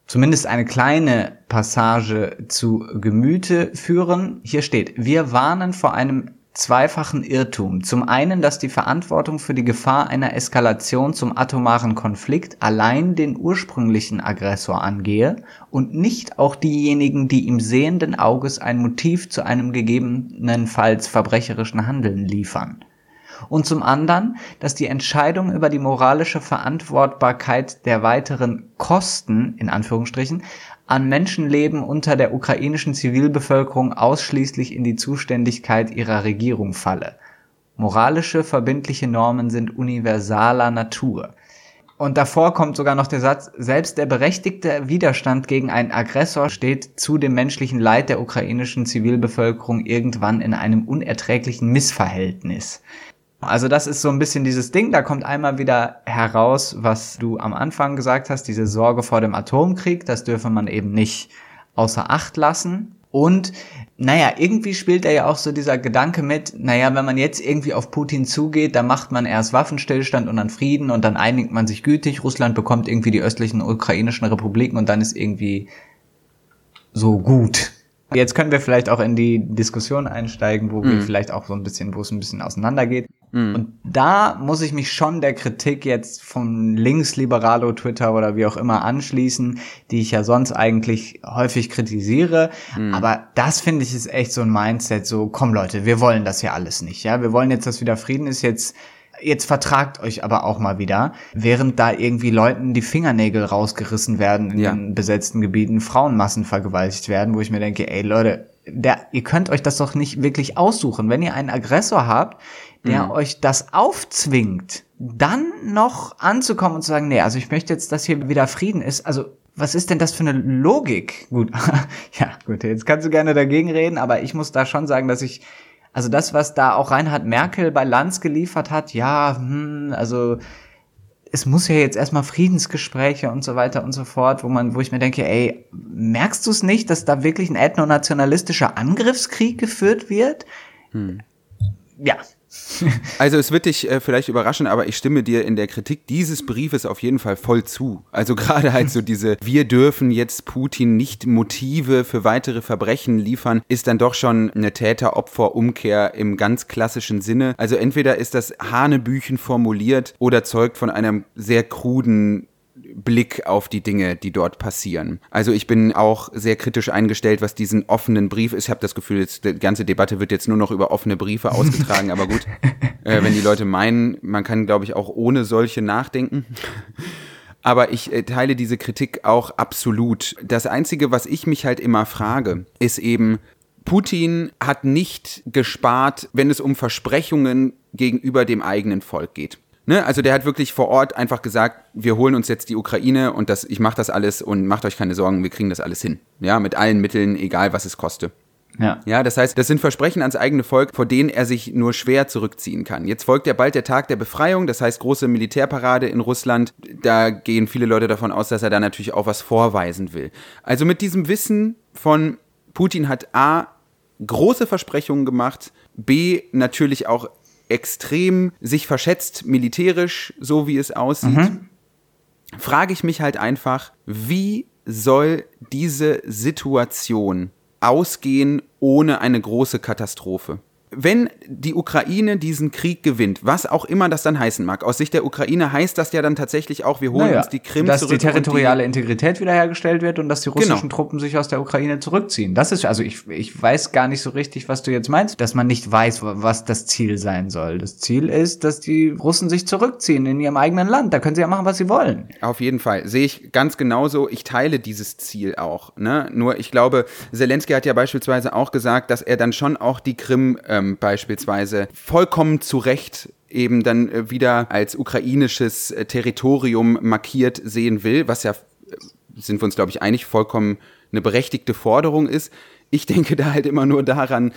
zumindest eine kleine Passage zu Gemüte führen. Hier steht, wir warnen vor einem zweifachen Irrtum. Zum einen, dass die Verantwortung für die Gefahr einer Eskalation zum atomaren Konflikt allein den ursprünglichen Aggressor angehe und nicht auch diejenigen, die im sehenden Auges ein Motiv zu einem gegebenenfalls verbrecherischen Handeln liefern. Und zum anderen, dass die Entscheidung über die moralische Verantwortbarkeit der weiteren Kosten, in Anführungsstrichen, an Menschenleben unter der ukrainischen Zivilbevölkerung ausschließlich in die Zuständigkeit ihrer Regierung falle. Moralische verbindliche Normen sind universaler Natur. Und davor kommt sogar noch der Satz, selbst der berechtigte Widerstand gegen einen Aggressor steht zu dem menschlichen Leid der ukrainischen Zivilbevölkerung irgendwann in einem unerträglichen Missverhältnis. Also das ist so ein bisschen dieses Ding, da kommt einmal wieder heraus, was du am Anfang gesagt hast, diese Sorge vor dem Atomkrieg, das dürfe man eben nicht außer Acht lassen. Und naja, irgendwie spielt da ja auch so dieser Gedanke mit, naja, wenn man jetzt irgendwie auf Putin zugeht, dann macht man erst Waffenstillstand und dann Frieden und dann einigt man sich gütig, Russland bekommt irgendwie die östlichen ukrainischen Republiken und dann ist irgendwie so gut. Jetzt können wir vielleicht auch in die Diskussion einsteigen, wo mhm. wir vielleicht auch so ein bisschen, wo es ein bisschen auseinandergeht. Mhm. Und da muss ich mich schon der Kritik jetzt von Linksliberalo Twitter oder wie auch immer anschließen, die ich ja sonst eigentlich häufig kritisiere. Mhm. Aber das finde ich ist echt so ein Mindset, so, komm Leute, wir wollen das ja alles nicht, ja. Wir wollen jetzt, dass wieder Frieden ist, jetzt Jetzt vertragt euch aber auch mal wieder, während da irgendwie Leuten die Fingernägel rausgerissen werden in ja. den besetzten Gebieten, Frauenmassen vergewaltigt werden, wo ich mir denke, ey Leute, der, ihr könnt euch das doch nicht wirklich aussuchen. Wenn ihr einen Aggressor habt, der mhm. euch das aufzwingt, dann noch anzukommen und zu sagen, nee, also ich möchte jetzt, dass hier wieder Frieden ist. Also was ist denn das für eine Logik? Gut, ja, gut, jetzt kannst du gerne dagegen reden, aber ich muss da schon sagen, dass ich, also das, was da auch Reinhard Merkel bei Lanz geliefert hat, ja, hm, also es muss ja jetzt erstmal Friedensgespräche und so weiter und so fort, wo man, wo ich mir denke, ey, merkst du es nicht, dass da wirklich ein ethnonationalistischer Angriffskrieg geführt wird? Hm. Ja, also es wird dich äh, vielleicht überraschen, aber ich stimme dir in der Kritik dieses Briefes auf jeden Fall voll zu. Also gerade halt so diese, wir dürfen jetzt Putin nicht Motive für weitere Verbrechen liefern, ist dann doch schon eine Täter-Opfer-Umkehr im ganz klassischen Sinne. Also entweder ist das Hanebüchen formuliert oder zeugt von einem sehr kruden Blick auf die Dinge, die dort passieren. Also ich bin auch sehr kritisch eingestellt, was diesen offenen Brief ist. Ich habe das Gefühl, jetzt, die ganze Debatte wird jetzt nur noch über offene Briefe ausgetragen, aber gut, äh, wenn die Leute meinen, man kann, glaube ich, auch ohne solche nachdenken. Aber ich äh, teile diese Kritik auch absolut. Das Einzige, was ich mich halt immer frage, ist eben, Putin hat nicht gespart, wenn es um Versprechungen gegenüber dem eigenen Volk geht. Ne? Also der hat wirklich vor Ort einfach gesagt, wir holen uns jetzt die Ukraine und das, ich mache das alles und macht euch keine Sorgen, wir kriegen das alles hin. Ja, mit allen Mitteln, egal was es koste. Ja. ja, das heißt, das sind Versprechen ans eigene Volk, vor denen er sich nur schwer zurückziehen kann. Jetzt folgt ja bald der Tag der Befreiung, das heißt große Militärparade in Russland. Da gehen viele Leute davon aus, dass er da natürlich auch was vorweisen will. Also mit diesem Wissen von Putin hat A große Versprechungen gemacht, B natürlich auch extrem sich verschätzt militärisch, so wie es aussieht, mhm. frage ich mich halt einfach, wie soll diese Situation ausgehen ohne eine große Katastrophe? Wenn die Ukraine diesen Krieg gewinnt, was auch immer das dann heißen mag, aus Sicht der Ukraine heißt das ja dann tatsächlich auch, wir holen naja, uns die Krim dass zurück. Dass die territoriale die Integrität wiederhergestellt wird und dass die russischen genau. Truppen sich aus der Ukraine zurückziehen. Das ist, also ich, ich weiß gar nicht so richtig, was du jetzt meinst, dass man nicht weiß, was das Ziel sein soll. Das Ziel ist, dass die Russen sich zurückziehen in ihrem eigenen Land. Da können sie ja machen, was sie wollen. Auf jeden Fall. Sehe ich ganz genauso. Ich teile dieses Ziel auch. Ne? Nur ich glaube, Zelensky hat ja beispielsweise auch gesagt, dass er dann schon auch die Krim ähm, ähm, beispielsweise vollkommen zu Recht eben dann äh, wieder als ukrainisches äh, Territorium markiert sehen will, was ja, äh, sind wir uns, glaube ich, einig, vollkommen eine berechtigte Forderung ist. Ich denke da halt immer nur daran,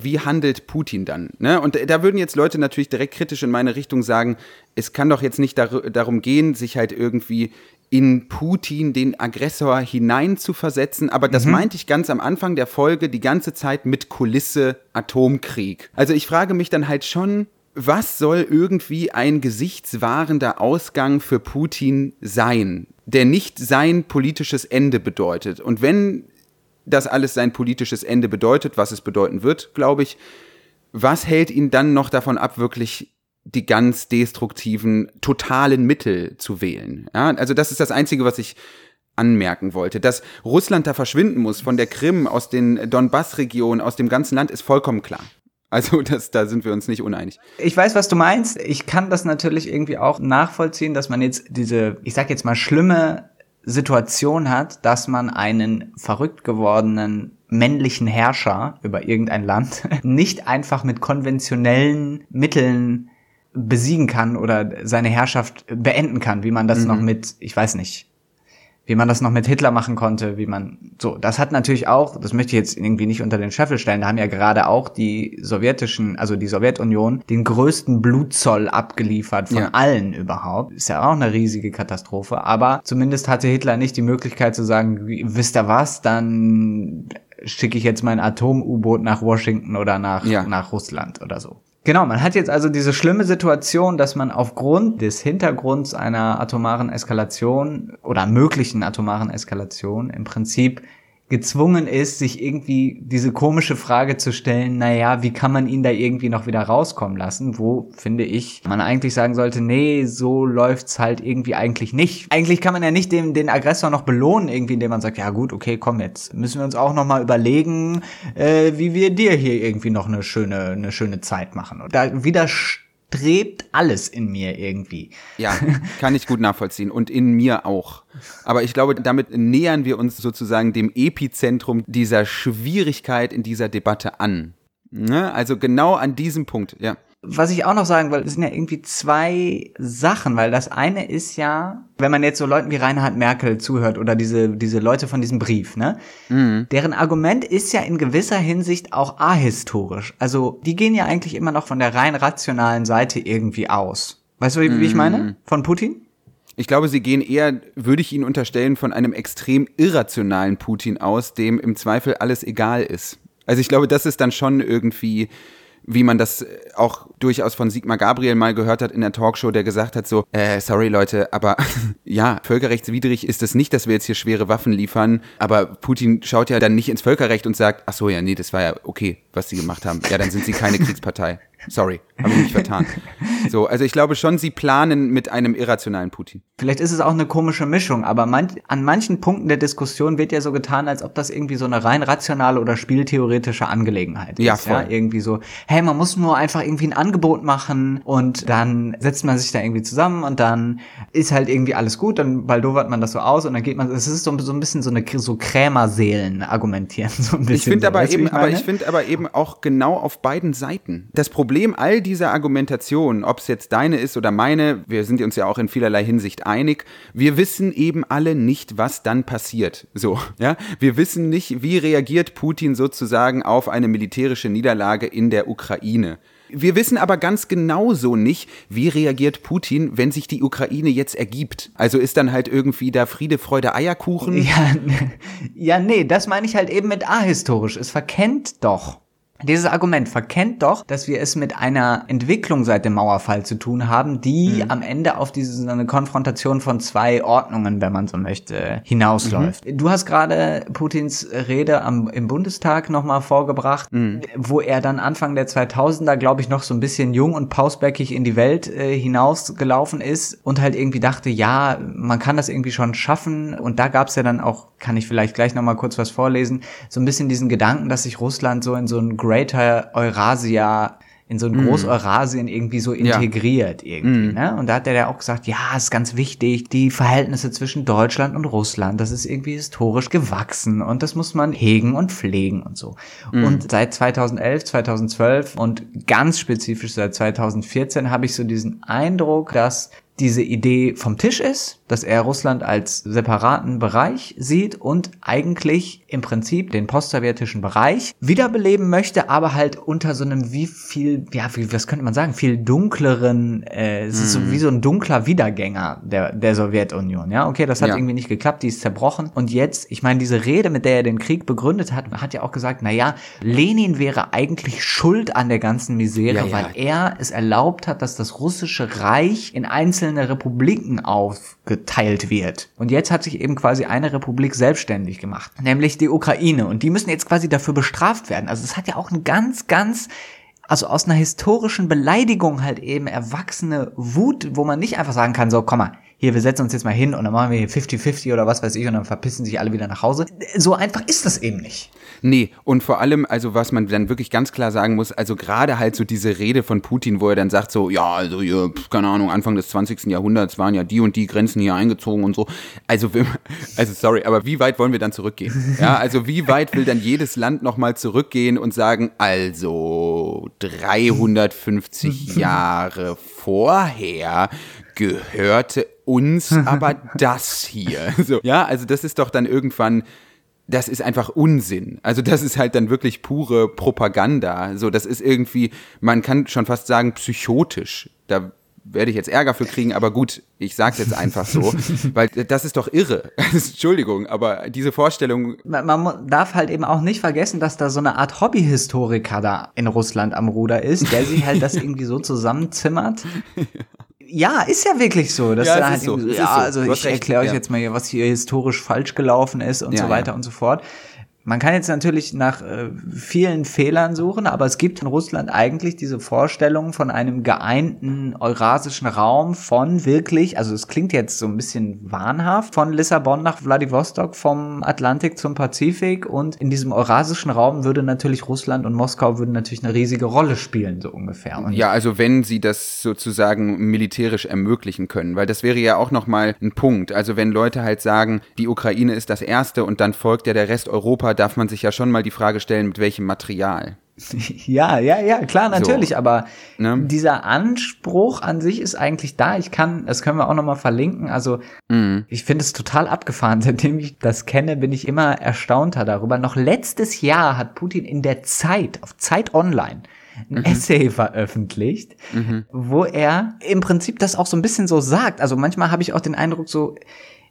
wie handelt Putin dann? Ne? Und da würden jetzt Leute natürlich direkt kritisch in meine Richtung sagen, es kann doch jetzt nicht dar darum gehen, sich halt irgendwie in Putin, den Aggressor, hinein zu versetzen. Aber das mhm. meinte ich ganz am Anfang der Folge die ganze Zeit mit Kulisse Atomkrieg. Also ich frage mich dann halt schon, was soll irgendwie ein gesichtswahrender Ausgang für Putin sein, der nicht sein politisches Ende bedeutet? Und wenn das alles sein politisches Ende bedeutet, was es bedeuten wird, glaube ich, was hält ihn dann noch davon ab, wirklich die ganz destruktiven, totalen Mittel zu wählen. Ja, also das ist das Einzige, was ich anmerken wollte. Dass Russland da verschwinden muss von der Krim, aus den Donbass-Regionen, aus dem ganzen Land, ist vollkommen klar. Also das, da sind wir uns nicht uneinig. Ich weiß, was du meinst. Ich kann das natürlich irgendwie auch nachvollziehen, dass man jetzt diese, ich sag jetzt mal, schlimme Situation hat, dass man einen verrückt gewordenen männlichen Herrscher über irgendein Land nicht einfach mit konventionellen Mitteln besiegen kann oder seine Herrschaft beenden kann, wie man das mhm. noch mit, ich weiß nicht, wie man das noch mit Hitler machen konnte, wie man, so, das hat natürlich auch, das möchte ich jetzt irgendwie nicht unter den Scheffel stellen, da haben ja gerade auch die sowjetischen, also die Sowjetunion, den größten Blutzoll abgeliefert von ja. allen überhaupt. Ist ja auch eine riesige Katastrophe, aber zumindest hatte Hitler nicht die Möglichkeit zu sagen, wisst ihr was, dann schicke ich jetzt mein Atom-U-Boot nach Washington oder nach, ja. nach Russland oder so. Genau, man hat jetzt also diese schlimme Situation, dass man aufgrund des Hintergrunds einer atomaren Eskalation oder möglichen atomaren Eskalation im Prinzip gezwungen ist, sich irgendwie diese komische Frage zu stellen, naja, wie kann man ihn da irgendwie noch wieder rauskommen lassen, wo, finde ich, man eigentlich sagen sollte, nee, so läuft's halt irgendwie eigentlich nicht. Eigentlich kann man ja nicht den, den Aggressor noch belohnen, irgendwie, indem man sagt, ja gut, okay, komm, jetzt müssen wir uns auch noch mal überlegen, äh, wie wir dir hier irgendwie noch eine schöne, eine schöne Zeit machen. Und da widerspricht strebt alles in mir irgendwie. Ja, kann ich gut nachvollziehen und in mir auch. Aber ich glaube, damit nähern wir uns sozusagen dem Epizentrum dieser Schwierigkeit in dieser Debatte an. Ne? Also genau an diesem Punkt, ja. Was ich auch noch sagen will, sind ja irgendwie zwei Sachen, weil das eine ist ja, wenn man jetzt so Leuten wie Reinhard Merkel zuhört oder diese, diese Leute von diesem Brief, ne? Mhm. Deren Argument ist ja in gewisser Hinsicht auch ahistorisch. Also, die gehen ja eigentlich immer noch von der rein rationalen Seite irgendwie aus. Weißt du, wie, mhm. ich meine? Von Putin? Ich glaube, sie gehen eher, würde ich Ihnen unterstellen, von einem extrem irrationalen Putin aus, dem im Zweifel alles egal ist. Also ich glaube, das ist dann schon irgendwie wie man das auch durchaus von Sigmar Gabriel mal gehört hat in der Talkshow, der gesagt hat so, äh, sorry Leute, aber ja, völkerrechtswidrig ist es nicht, dass wir jetzt hier schwere Waffen liefern, aber Putin schaut ja dann nicht ins Völkerrecht und sagt, ach so, ja, nee, das war ja okay, was sie gemacht haben. Ja, dann sind sie keine Kriegspartei. Sorry, habe ich mich vertan. So, also ich glaube schon, sie planen mit einem irrationalen Putin. Vielleicht ist es auch eine komische Mischung, aber man, an manchen Punkten der Diskussion wird ja so getan, als ob das irgendwie so eine rein rationale oder spieltheoretische Angelegenheit ja, ist. Voll. Ja, irgendwie so, hey, man muss nur einfach irgendwie ein Angebot machen und dann setzt man sich da irgendwie zusammen und dann ist halt irgendwie alles gut, dann baldowert man das so aus und dann geht man, es ist so, so ein bisschen so eine so Krämerseelen argumentieren, so ein bisschen. Ich finde so, aber eben, aber ich finde aber eben auch genau auf beiden Seiten. Das Problem Problem all dieser Argumentation, ob es jetzt deine ist oder meine, wir sind uns ja auch in vielerlei Hinsicht einig, wir wissen eben alle nicht, was dann passiert. So, ja, wir wissen nicht, wie reagiert Putin sozusagen auf eine militärische Niederlage in der Ukraine. Wir wissen aber ganz genauso nicht, wie reagiert Putin, wenn sich die Ukraine jetzt ergibt. Also ist dann halt irgendwie da Friede, Freude, Eierkuchen? Ja, ja nee, das meine ich halt eben mit ahistorisch. Es verkennt doch dieses Argument verkennt doch, dass wir es mit einer Entwicklung seit dem Mauerfall zu tun haben, die mhm. am Ende auf diese eine Konfrontation von zwei Ordnungen, wenn man so möchte, hinausläuft. Mhm. Du hast gerade Putins Rede am, im Bundestag nochmal vorgebracht, mhm. wo er dann Anfang der 2000er, glaube ich, noch so ein bisschen jung und pausbäckig in die Welt äh, hinausgelaufen ist und halt irgendwie dachte, ja, man kann das irgendwie schon schaffen. Und da gab es ja dann auch, kann ich vielleicht gleich nochmal kurz was vorlesen, so ein bisschen diesen Gedanken, dass sich Russland so in so ein Greater Eurasia in so ein mm. Groß-Eurasien irgendwie so integriert ja. irgendwie, mm. ne? Und da hat der ja auch gesagt, ja, ist ganz wichtig, die Verhältnisse zwischen Deutschland und Russland, das ist irgendwie historisch gewachsen und das muss man hegen und pflegen und so. Mm. Und seit 2011, 2012 und ganz spezifisch seit 2014 habe ich so diesen Eindruck, dass diese Idee vom Tisch ist, dass er Russland als separaten Bereich sieht und eigentlich im Prinzip den postsowjetischen Bereich wiederbeleben möchte, aber halt unter so einem wie viel, ja, wie, was könnte man sagen, viel dunkleren, äh, es ist so mhm. wie so ein dunkler Wiedergänger der, der Sowjetunion, ja, okay, das hat ja. irgendwie nicht geklappt, die ist zerbrochen und jetzt, ich meine, diese Rede, mit der er den Krieg begründet hat, hat ja auch gesagt, na ja, Lenin wäre eigentlich schuld an der ganzen Misere, ja, ja. weil er es erlaubt hat, dass das russische Reich in einzelne Republiken aufgeteilt wird. Und jetzt hat sich eben quasi eine Republik selbstständig gemacht, nämlich die Ukraine. Und die müssen jetzt quasi dafür bestraft werden. Also es hat ja auch ein ganz, ganz also aus einer historischen Beleidigung halt eben erwachsene Wut, wo man nicht einfach sagen kann, so, komm mal, hier, wir setzen uns jetzt mal hin und dann machen wir hier 50-50 oder was weiß ich und dann verpissen sich alle wieder nach Hause. So einfach ist das eben nicht. Nee, und vor allem, also was man dann wirklich ganz klar sagen muss, also gerade halt so diese Rede von Putin, wo er dann sagt so, ja, also hier, keine Ahnung, Anfang des 20. Jahrhunderts waren ja die und die Grenzen hier eingezogen und so. Also, also sorry, aber wie weit wollen wir dann zurückgehen? Ja, also wie weit will dann jedes Land nochmal zurückgehen und sagen, also 350 Jahre vorher gehörte uns aber das hier. So, ja, also das ist doch dann irgendwann das ist einfach Unsinn. Also das ist halt dann wirklich pure Propaganda. So, das ist irgendwie, man kann schon fast sagen, psychotisch. Da werde ich jetzt Ärger für kriegen, aber gut, ich sag's jetzt einfach so, weil das ist doch irre. Entschuldigung, aber diese Vorstellung. Man, man, darf halt eben auch nicht vergessen, dass da so eine Art Hobbyhistoriker da in Russland am Ruder ist, der sich halt das irgendwie so zusammenzimmert. Ja, ist ja wirklich so. Dass ja, halt so. ja, also ich erkläre euch ja. jetzt mal hier, was hier historisch falsch gelaufen ist und ja, so weiter und so fort. Man kann jetzt natürlich nach äh, vielen Fehlern suchen, aber es gibt in Russland eigentlich diese Vorstellung von einem geeinten eurasischen Raum von wirklich, also es klingt jetzt so ein bisschen wahnhaft, von Lissabon nach Vladivostok, vom Atlantik zum Pazifik und in diesem eurasischen Raum würde natürlich Russland und Moskau würden natürlich eine riesige Rolle spielen, so ungefähr. Und ja, also wenn sie das sozusagen militärisch ermöglichen können, weil das wäre ja auch nochmal ein Punkt. Also wenn Leute halt sagen, die Ukraine ist das Erste und dann folgt ja der Rest Europa, darf man sich ja schon mal die Frage stellen, mit welchem Material. Ja, ja, ja, klar, natürlich, so, aber ne? dieser Anspruch an sich ist eigentlich da. Ich kann, das können wir auch nochmal verlinken. Also, mhm. ich finde es total abgefahren. Seitdem ich das kenne, bin ich immer erstaunter darüber. Noch letztes Jahr hat Putin in der Zeit, auf Zeit Online, ein mhm. Essay veröffentlicht, mhm. wo er im Prinzip das auch so ein bisschen so sagt. Also manchmal habe ich auch den Eindruck, so,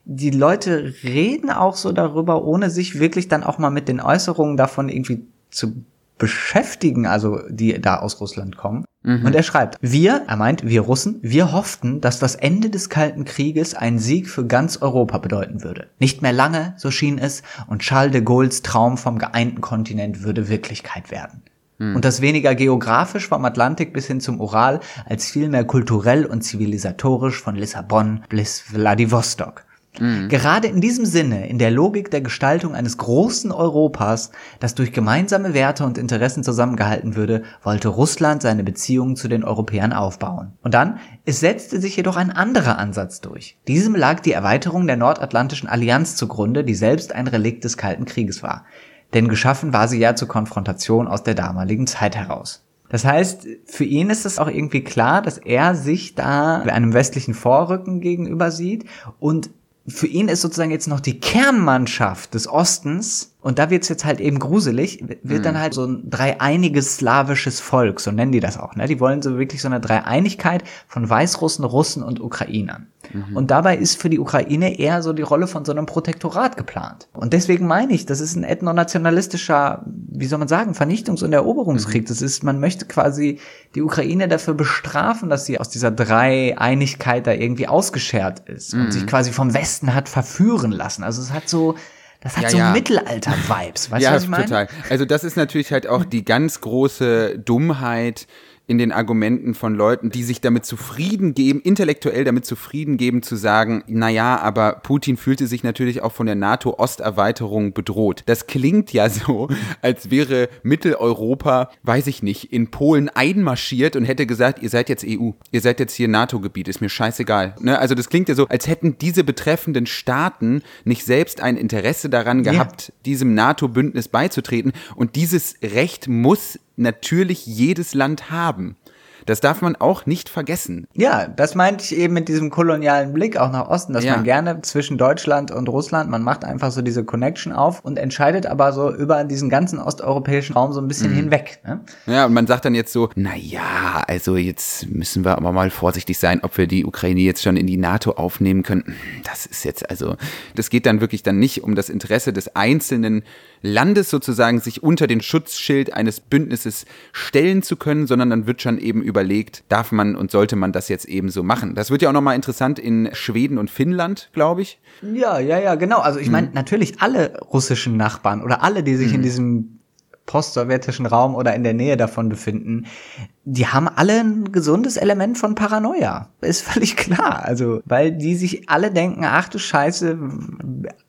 die Leute reden auch so darüber, ohne sich wirklich dann auch mal mit den Äußerungen davon irgendwie zu beschäftigen, also die da aus Russland kommen. Mhm. Und er schreibt, wir, er meint, wir Russen, wir hofften, dass das Ende des Kalten Krieges ein Sieg für ganz Europa bedeuten würde. Nicht mehr lange, so schien es, und Charles de Gaulles Traum vom geeinten Kontinent würde Wirklichkeit werden. Mhm. Und das weniger geografisch vom Atlantik bis hin zum Ural, als vielmehr kulturell und zivilisatorisch von Lissabon bis Vladivostok. Mhm. Gerade in diesem Sinne, in der Logik der Gestaltung eines großen Europas, das durch gemeinsame Werte und Interessen zusammengehalten würde, wollte Russland seine Beziehungen zu den Europäern aufbauen. Und dann, es setzte sich jedoch ein anderer Ansatz durch. Diesem lag die Erweiterung der Nordatlantischen Allianz zugrunde, die selbst ein Relikt des Kalten Krieges war. Denn geschaffen war sie ja zur Konfrontation aus der damaligen Zeit heraus. Das heißt, für ihn ist es auch irgendwie klar, dass er sich da einem westlichen Vorrücken gegenüber sieht und für ihn ist sozusagen jetzt noch die Kernmannschaft des Ostens und da wird's jetzt halt eben gruselig, wird dann halt so ein dreieiniges slawisches Volk, so nennen die das auch. Ne? Die wollen so wirklich so eine Dreieinigkeit von Weißrussen, Russen und Ukrainern. Mhm. Und dabei ist für die Ukraine eher so die Rolle von so einem Protektorat geplant. Und deswegen meine ich, das ist ein ethnonationalistischer, wie soll man sagen, Vernichtungs- und Eroberungskrieg. Mhm. Das ist, man möchte quasi die Ukraine dafür bestrafen, dass sie aus dieser Dreieinigkeit da irgendwie ausgeschert ist und sich mhm. quasi vom Westen hat verführen lassen. Also es hat so, das hat ja, so ja. Mittelalter-Vibes, weißt ja, du, was ich meine? total. Also das ist natürlich halt auch die ganz große Dummheit, in den Argumenten von Leuten, die sich damit zufrieden geben, intellektuell damit zufrieden geben, zu sagen, na ja, aber Putin fühlte sich natürlich auch von der NATO-Osterweiterung bedroht. Das klingt ja so, als wäre Mitteleuropa, weiß ich nicht, in Polen einmarschiert und hätte gesagt, ihr seid jetzt EU, ihr seid jetzt hier NATO-Gebiet, ist mir scheißegal. Ne? Also das klingt ja so, als hätten diese betreffenden Staaten nicht selbst ein Interesse daran gehabt, ja. diesem NATO-Bündnis beizutreten. Und dieses Recht muss natürlich jedes Land haben. Das darf man auch nicht vergessen. Ja, das meinte ich eben mit diesem kolonialen Blick auch nach Osten, dass ja. man gerne zwischen Deutschland und Russland, man macht einfach so diese Connection auf und entscheidet aber so über diesen ganzen osteuropäischen Raum so ein bisschen mhm. hinweg. Ne? Ja, und man sagt dann jetzt so, na ja, also jetzt müssen wir aber mal vorsichtig sein, ob wir die Ukraine jetzt schon in die NATO aufnehmen können. Das ist jetzt also, das geht dann wirklich dann nicht um das Interesse des einzelnen Landes sozusagen sich unter den Schutzschild eines Bündnisses stellen zu können, sondern dann wird schon eben überlegt, darf man und sollte man das jetzt eben so machen. Das wird ja auch nochmal interessant in Schweden und Finnland, glaube ich. Ja, ja, ja, genau. Also ich meine, mhm. natürlich alle russischen Nachbarn oder alle, die sich mhm. in diesem postsowjetischen Raum oder in der Nähe davon befinden, die haben alle ein gesundes Element von Paranoia. Ist völlig klar. Also, weil die sich alle denken, ach du Scheiße,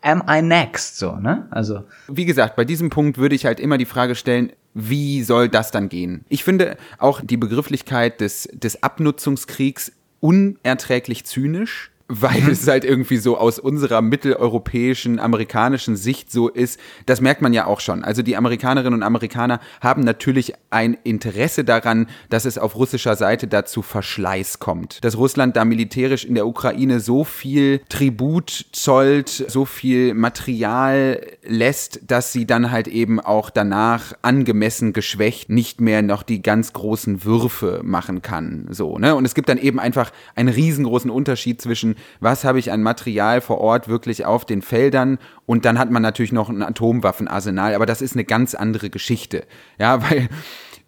am I next? So, ne? Also. Wie gesagt, bei diesem Punkt würde ich halt immer die Frage stellen, wie soll das dann gehen? Ich finde auch die Begrifflichkeit des, des Abnutzungskriegs unerträglich zynisch weil mhm. es halt irgendwie so aus unserer mitteleuropäischen, amerikanischen Sicht so ist. Das merkt man ja auch schon. Also die Amerikanerinnen und Amerikaner haben natürlich ein Interesse daran, dass es auf russischer Seite dazu Verschleiß kommt. Dass Russland da militärisch in der Ukraine so viel Tribut zollt, so viel Material lässt, dass sie dann halt eben auch danach angemessen geschwächt nicht mehr noch die ganz großen Würfe machen kann. So, ne? Und es gibt dann eben einfach einen riesengroßen Unterschied zwischen was habe ich an Material vor Ort wirklich auf den Feldern und dann hat man natürlich noch ein Atomwaffenarsenal, aber das ist eine ganz andere Geschichte. Ja, weil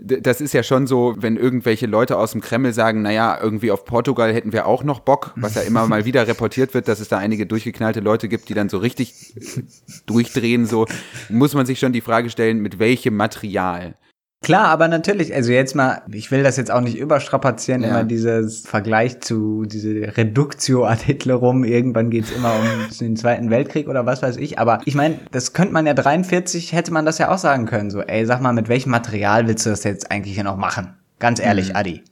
das ist ja schon so, wenn irgendwelche Leute aus dem Kreml sagen, naja, irgendwie auf Portugal hätten wir auch noch Bock, was ja immer mal wieder reportiert wird, dass es da einige durchgeknallte Leute gibt, die dann so richtig durchdrehen, so muss man sich schon die Frage stellen, mit welchem Material. Klar, aber natürlich, also jetzt mal, ich will das jetzt auch nicht überstrapazieren, ja. immer dieses Vergleich zu, diese Reduktio ad Hitlerum, irgendwann geht's immer um den Zweiten Weltkrieg oder was weiß ich, aber ich meine, das könnte man ja 43, hätte man das ja auch sagen können, so, ey, sag mal, mit welchem Material willst du das jetzt eigentlich hier noch machen? Ganz ehrlich, mhm. Adi.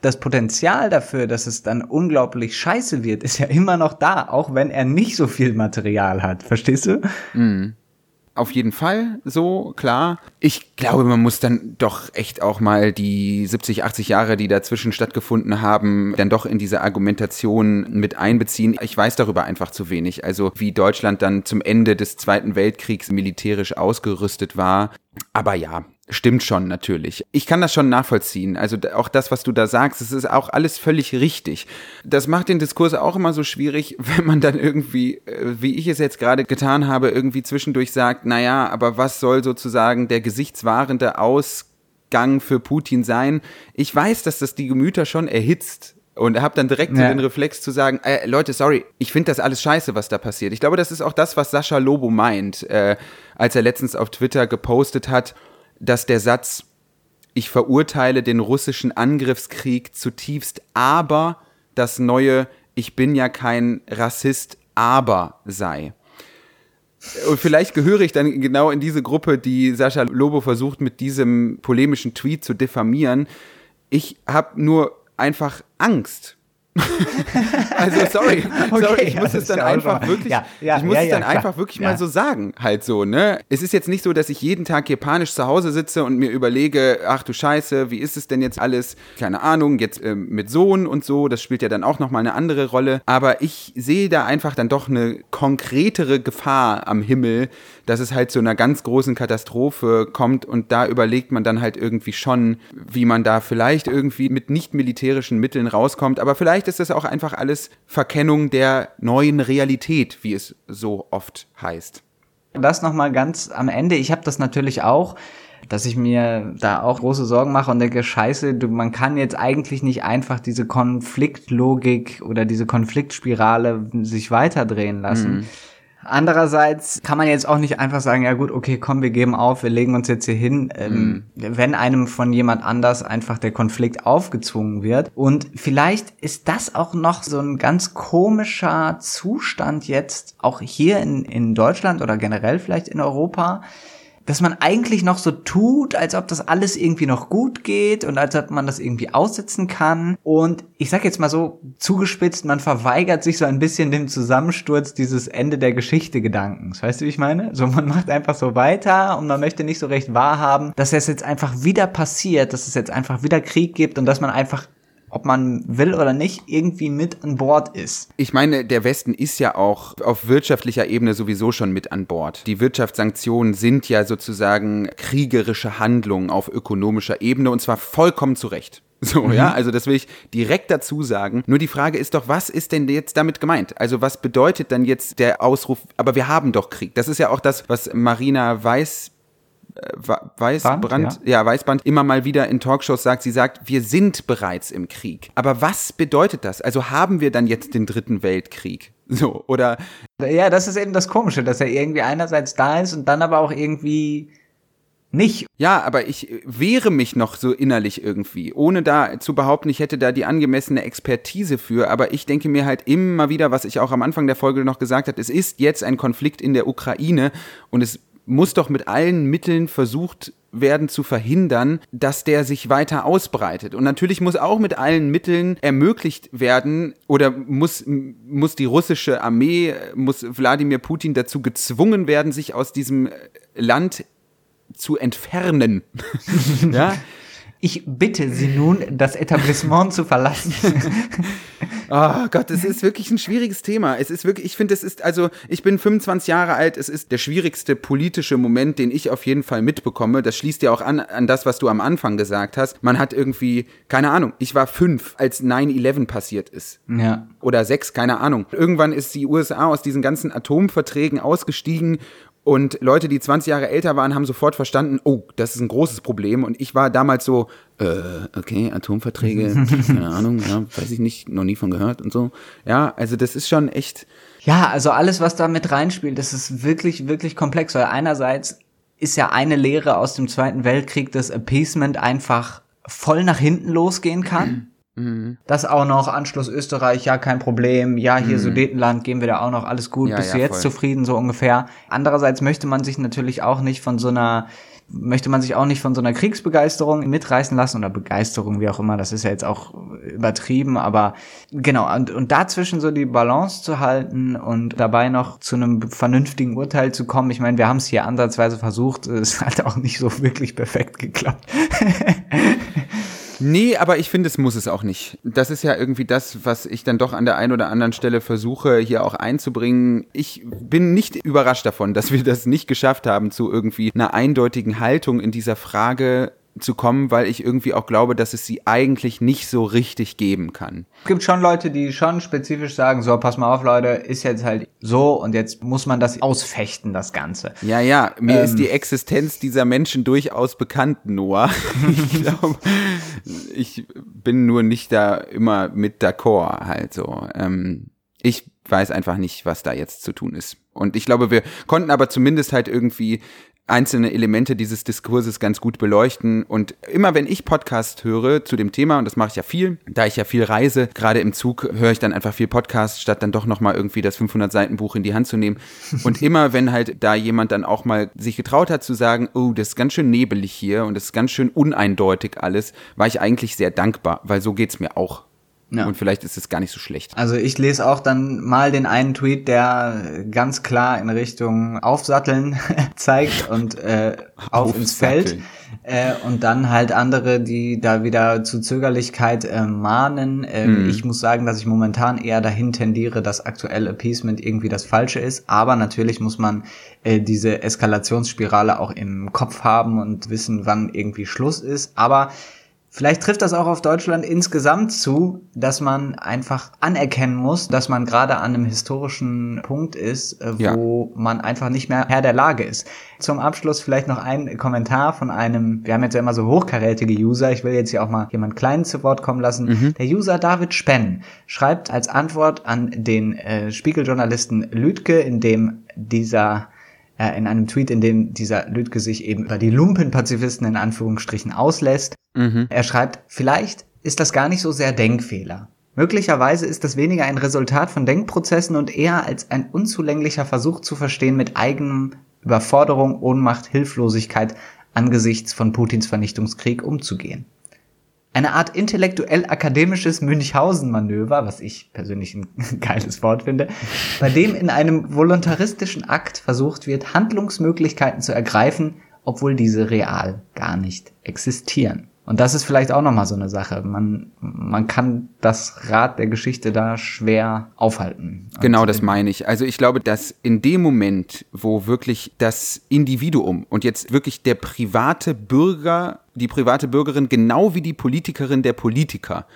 Das Potenzial dafür, dass es dann unglaublich scheiße wird, ist ja immer noch da, auch wenn er nicht so viel Material hat, verstehst du? Mhm auf jeden Fall so, klar. Ich glaube, man muss dann doch echt auch mal die 70, 80 Jahre, die dazwischen stattgefunden haben, dann doch in diese Argumentation mit einbeziehen. Ich weiß darüber einfach zu wenig. Also wie Deutschland dann zum Ende des Zweiten Weltkriegs militärisch ausgerüstet war. Aber ja, Stimmt schon, natürlich. Ich kann das schon nachvollziehen. Also auch das, was du da sagst, das ist auch alles völlig richtig. Das macht den Diskurs auch immer so schwierig, wenn man dann irgendwie, äh, wie ich es jetzt gerade getan habe, irgendwie zwischendurch sagt, naja, aber was soll sozusagen der gesichtswahrende Ausgang für Putin sein? Ich weiß, dass das die Gemüter schon erhitzt. Und habe dann direkt ja. den Reflex zu sagen, äh, Leute, sorry, ich finde das alles scheiße, was da passiert. Ich glaube, das ist auch das, was Sascha Lobo meint, äh, als er letztens auf Twitter gepostet hat, dass der Satz, ich verurteile den russischen Angriffskrieg zutiefst, aber das neue, ich bin ja kein Rassist, aber sei. Und vielleicht gehöre ich dann genau in diese Gruppe, die Sascha Lobo versucht, mit diesem polemischen Tweet zu diffamieren. Ich habe nur einfach Angst also sorry, sorry, okay, ich muss es dann einfach wirklich, ja, ja, ich muss ja, es dann einfach wirklich mal so sagen, halt so, ne? Es ist jetzt nicht so, dass ich jeden Tag hier panisch zu Hause sitze und mir überlege, ach du Scheiße, wie ist es denn jetzt alles? Keine Ahnung, jetzt äh, mit Sohn und so, das spielt ja dann auch nochmal eine andere Rolle. Aber ich sehe da einfach dann doch eine konkretere Gefahr am Himmel, dass es halt zu einer ganz großen Katastrophe kommt und da überlegt man dann halt irgendwie schon, wie man da vielleicht irgendwie mit nicht militärischen Mitteln rauskommt, aber vielleicht ist das auch einfach alles Verkennung der neuen Realität, wie es so oft heißt. Das nochmal ganz am Ende. Ich habe das natürlich auch dass ich mir da auch große Sorgen mache und denke, scheiße, du, man kann jetzt eigentlich nicht einfach diese Konfliktlogik oder diese Konfliktspirale sich weiterdrehen lassen. Mhm. Andererseits kann man jetzt auch nicht einfach sagen, ja gut, okay, komm, wir geben auf, wir legen uns jetzt hier hin, ähm, mhm. wenn einem von jemand anders einfach der Konflikt aufgezwungen wird. Und vielleicht ist das auch noch so ein ganz komischer Zustand jetzt, auch hier in, in Deutschland oder generell vielleicht in Europa, dass man eigentlich noch so tut, als ob das alles irgendwie noch gut geht und als ob man das irgendwie aussetzen kann. Und ich sag jetzt mal so zugespitzt, man verweigert sich so ein bisschen dem Zusammensturz dieses Ende der Geschichte Gedankens. Weißt du, wie ich meine? So, man macht einfach so weiter und man möchte nicht so recht wahrhaben, dass es jetzt einfach wieder passiert, dass es jetzt einfach wieder Krieg gibt und dass man einfach ob man will oder nicht, irgendwie mit an Bord ist. Ich meine, der Westen ist ja auch auf wirtschaftlicher Ebene sowieso schon mit an Bord. Die Wirtschaftssanktionen sind ja sozusagen kriegerische Handlungen auf ökonomischer Ebene und zwar vollkommen zu Recht. So, mhm. ja, also das will ich direkt dazu sagen. Nur die Frage ist doch, was ist denn jetzt damit gemeint? Also was bedeutet dann jetzt der Ausruf, aber wir haben doch Krieg? Das ist ja auch das, was Marina Weiß Weißbrand, Band, ja. ja, Weißbrand immer mal wieder in Talkshows sagt, sie sagt, wir sind bereits im Krieg. Aber was bedeutet das? Also haben wir dann jetzt den dritten Weltkrieg? So, oder? Ja, das ist eben das Komische, dass er irgendwie einerseits da ist und dann aber auch irgendwie nicht. Ja, aber ich wehre mich noch so innerlich irgendwie, ohne da zu behaupten, ich hätte da die angemessene Expertise für. Aber ich denke mir halt immer wieder, was ich auch am Anfang der Folge noch gesagt habe, es ist jetzt ein Konflikt in der Ukraine und es muss doch mit allen Mitteln versucht werden zu verhindern, dass der sich weiter ausbreitet. Und natürlich muss auch mit allen Mitteln ermöglicht werden oder muss, muss die russische Armee, muss Wladimir Putin dazu gezwungen werden, sich aus diesem Land zu entfernen. ja, ich bitte Sie nun, das Etablissement zu verlassen. oh Gott, es ist wirklich ein schwieriges Thema. Es ist wirklich, ich finde, es ist, also, ich bin 25 Jahre alt, es ist der schwierigste politische Moment, den ich auf jeden Fall mitbekomme. Das schließt ja auch an, an das, was du am Anfang gesagt hast. Man hat irgendwie, keine Ahnung, ich war fünf, als 9-11 passiert ist. Ja. Oder sechs, keine Ahnung. Irgendwann ist die USA aus diesen ganzen Atomverträgen ausgestiegen Und Leute, die 20 Jahre älter waren, haben sofort verstanden, oh, das ist ein großes Problem. Und ich war damals so, äh, okay, Atomverträge, keine Ahnung, ja, weiß ich nicht, noch nie von gehört und so. Ja, also das ist schon echt. Ja, also alles, was da mit reinspielt, das ist wirklich, wirklich komplex, weil einerseits ist ja eine Lehre aus dem Zweiten Weltkrieg, dass Appeasement einfach voll nach hinten losgehen kann. Mhm. Das auch noch, Anschluss Österreich, ja, kein Problem. Ja, hier mhm. Sudetenland, gehen wir da auch noch, alles gut. Ja, Bist ja, du jetzt voll. zufrieden, so ungefähr? Andererseits möchte man sich natürlich auch nicht von so einer möchte man sich auch nicht von so einer Kriegsbegeisterung mitreißen lassen oder Begeisterung, wie auch immer, das ist ja jetzt auch übertrieben, aber genau, und, und dazwischen so die Balance zu halten und dabei noch zu einem vernünftigen Urteil zu kommen. Ich meine, wir haben es hier ansatzweise versucht, es hat auch nicht so wirklich perfekt geklappt. Nee, aber ich finde, es muss es auch nicht. Das ist ja irgendwie das, was ich dann doch an der einen oder anderen Stelle versuche, hier auch einzubringen. Ich bin nicht überrascht davon, dass wir das nicht geschafft haben, zu irgendwie einer eindeutigen Haltung in dieser Frage zu kommen, weil ich irgendwie auch glaube, dass es sie eigentlich nicht so richtig geben kann. Es gibt schon Leute, die schon spezifisch sagen, so, pass mal auf, Leute, ist jetzt halt so und jetzt muss man das ausfechten, das Ganze. Ja, ja, mir ähm, ist die Existenz dieser Menschen durchaus bekannt, Noah. ich glaube, ich bin nur nicht da immer mit d'accord, halt so. Ähm, ich weiß einfach nicht, was da jetzt zu tun ist. Und ich glaube, wir konnten aber zumindest halt irgendwie einzelne Elemente dieses Diskurses ganz gut beleuchten. Und immer wenn ich Podcast höre zu dem Thema, und das mache ich ja viel, da ich ja viel reise, gerade im Zug höre ich dann einfach viel Podcast, statt dann doch nochmal irgendwie das 500-Seiten-Buch in die Hand zu nehmen. Und immer wenn halt da jemand dann auch mal sich getraut hat zu sagen, oh, das ist ganz schön nebelig hier und das ist ganz schön uneindeutig alles, war ich eigentlich sehr dankbar, weil so geht's mir auch. Ja. Und vielleicht ist es gar nicht so schlecht. Also ich lese auch dann mal den einen Tweet, der ganz klar in Richtung Aufsatteln zeigt und äh, auf ins Feld. Äh, und dann halt andere, die da wieder zu Zögerlichkeit äh, mahnen. Äh, hm. Ich muss sagen, dass ich momentan eher dahin tendiere, dass aktuell Appeasement irgendwie das Falsche ist. Aber natürlich muss man äh, diese Eskalationsspirale auch im Kopf haben und wissen, wann irgendwie Schluss ist. Aber Vielleicht trifft das auch auf Deutschland insgesamt zu, dass man einfach anerkennen muss, dass man gerade an einem historischen Punkt ist, äh, wo ja. man einfach nicht mehr Herr der Lage ist. Zum Abschluss vielleicht noch ein Kommentar von einem, wir haben jetzt ja immer so hochkarätige User, ich will jetzt hier auch mal jemand Kleinen zu Wort kommen lassen. Mhm. Der User David Spenn schreibt als Antwort an den äh, Spiegeljournalisten Lüdke, in dem dieser äh, in einem Tweet, in dem dieser Lüdke sich eben über die Lumpenpazifisten in Anführungsstrichen auslässt. Mhm. Er schreibt, vielleicht ist das gar nicht so sehr Denkfehler. Möglicherweise ist das weniger ein Resultat von Denkprozessen und eher als ein unzulänglicher Versuch zu verstehen, mit eigenem Überforderung, Ohnmacht, Hilflosigkeit angesichts von Putins Vernichtungskrieg umzugehen eine Art intellektuell-akademisches Münchhausen-Manöver, was ich persönlich ein geiles Wort finde, bei dem in einem voluntaristischen Akt versucht wird, Handlungsmöglichkeiten zu ergreifen, obwohl diese real gar nicht existieren. Und das ist vielleicht auch nochmal so eine Sache. Man, man kann das Rad der Geschichte da schwer aufhalten. Genau, das meine ich. Also ich glaube, dass in dem Moment, wo wirklich das Individuum und jetzt wirklich der private Bürger, die private Bürgerin, genau wie die Politikerin der Politiker,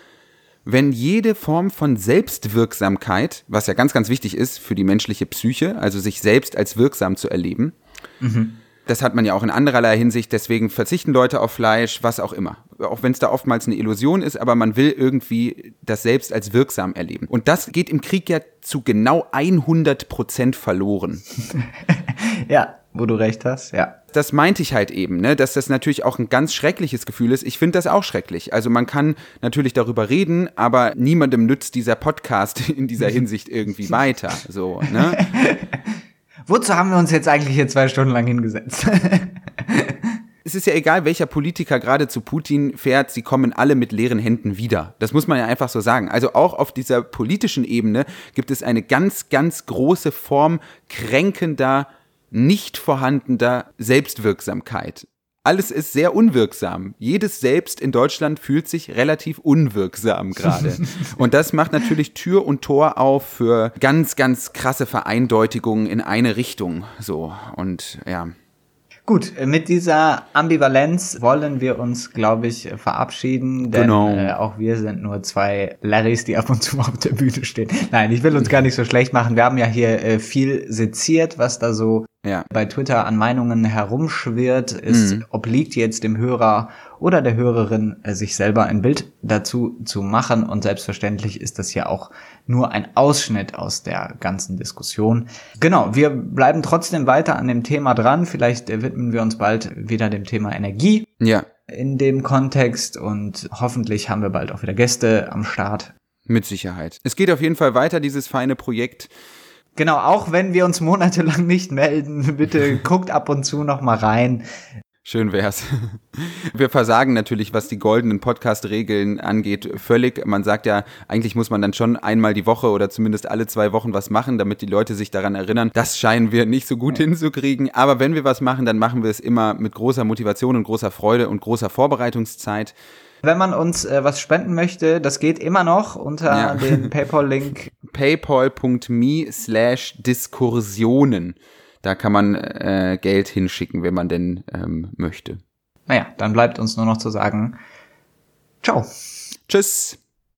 wenn jede Form von Selbstwirksamkeit, was ja ganz, ganz wichtig ist für die menschliche Psyche, also sich selbst als wirksam zu erleben, mhm das hat man ja auch in andererlei Hinsicht, deswegen verzichten Leute auf Fleisch, was auch immer. Auch wenn es da oftmals eine Illusion ist, aber man will irgendwie das selbst als wirksam erleben. Und das geht im Krieg ja zu genau 100 Prozent verloren. ja, wo du recht hast, ja. Das meinte ich halt eben, ne, dass das natürlich auch ein ganz schreckliches Gefühl ist. Ich finde das auch schrecklich. Also man kann natürlich darüber reden, aber niemandem nützt dieser Podcast in dieser Hinsicht irgendwie weiter. So, ne? Wozu haben wir uns jetzt eigentlich hier zwei Stunden lang hingesetzt? es ist ja egal, welcher Politiker gerade zu Putin fährt, sie kommen alle mit leeren Händen wieder. Das muss man ja einfach so sagen. Also auch auf dieser politischen Ebene gibt es eine ganz, ganz große Form kränkender, nicht vorhandener Selbstwirksamkeit alles ist sehr unwirksam. Jedes Selbst in Deutschland fühlt sich relativ unwirksam gerade. und das macht natürlich Tür und Tor auf für ganz, ganz krasse Vereindeutigungen in eine Richtung. So, und ja. Gut, mit dieser Ambivalenz wollen wir uns, glaube ich, verabschieden, denn genau. äh, auch wir sind nur zwei Larrys, die ab und zu auf der Bühne stehen. Nein, ich will uns gar nicht so schlecht machen. Wir haben ja hier äh, viel seziert, was da so ja. bei Twitter an Meinungen herumschwirrt, ist, Mhm. obliegt jetzt dem Hörer oder der Hörerin, äh, sich selber ein Bild dazu zu machen. Und selbstverständlich ist das ja auch nur ein Ausschnitt aus der ganzen Diskussion. Genau, wir bleiben trotzdem weiter an dem Thema dran. Vielleicht äh, widmen wir uns bald wieder dem Thema Energie Ja, in dem Kontext und hoffentlich haben wir bald auch wieder Gäste am Start. mit Sicherheit. Es geht auf jeden Fall weiter, dieses feine Projekt. Genau, auch wenn wir uns monatelang nicht melden, bitte guckt ab und zu noch mal rein. Schön wär's. Wir versagen natürlich, was die goldenen Podcast-Regeln angeht, völlig. Man sagt ja, eigentlich muss man dann schon einmal die Woche oder zumindest alle zwei Wochen was machen, damit die Leute sich daran erinnern. Das scheinen wir nicht so gut hinzukriegen. Aber wenn wir was machen, dann machen wir es immer mit großer Motivation und großer Freude und großer Vorbereitungszeit. Wenn man uns äh, was spenden möchte, das geht immer noch unter Ja. dem PayPal-Link. paypal.me slash Diskursionen. Da kann man äh, Geld hinschicken, wenn man denn ähm, möchte. Naja, dann bleibt uns nur noch zu sagen, ciao. Tschüss.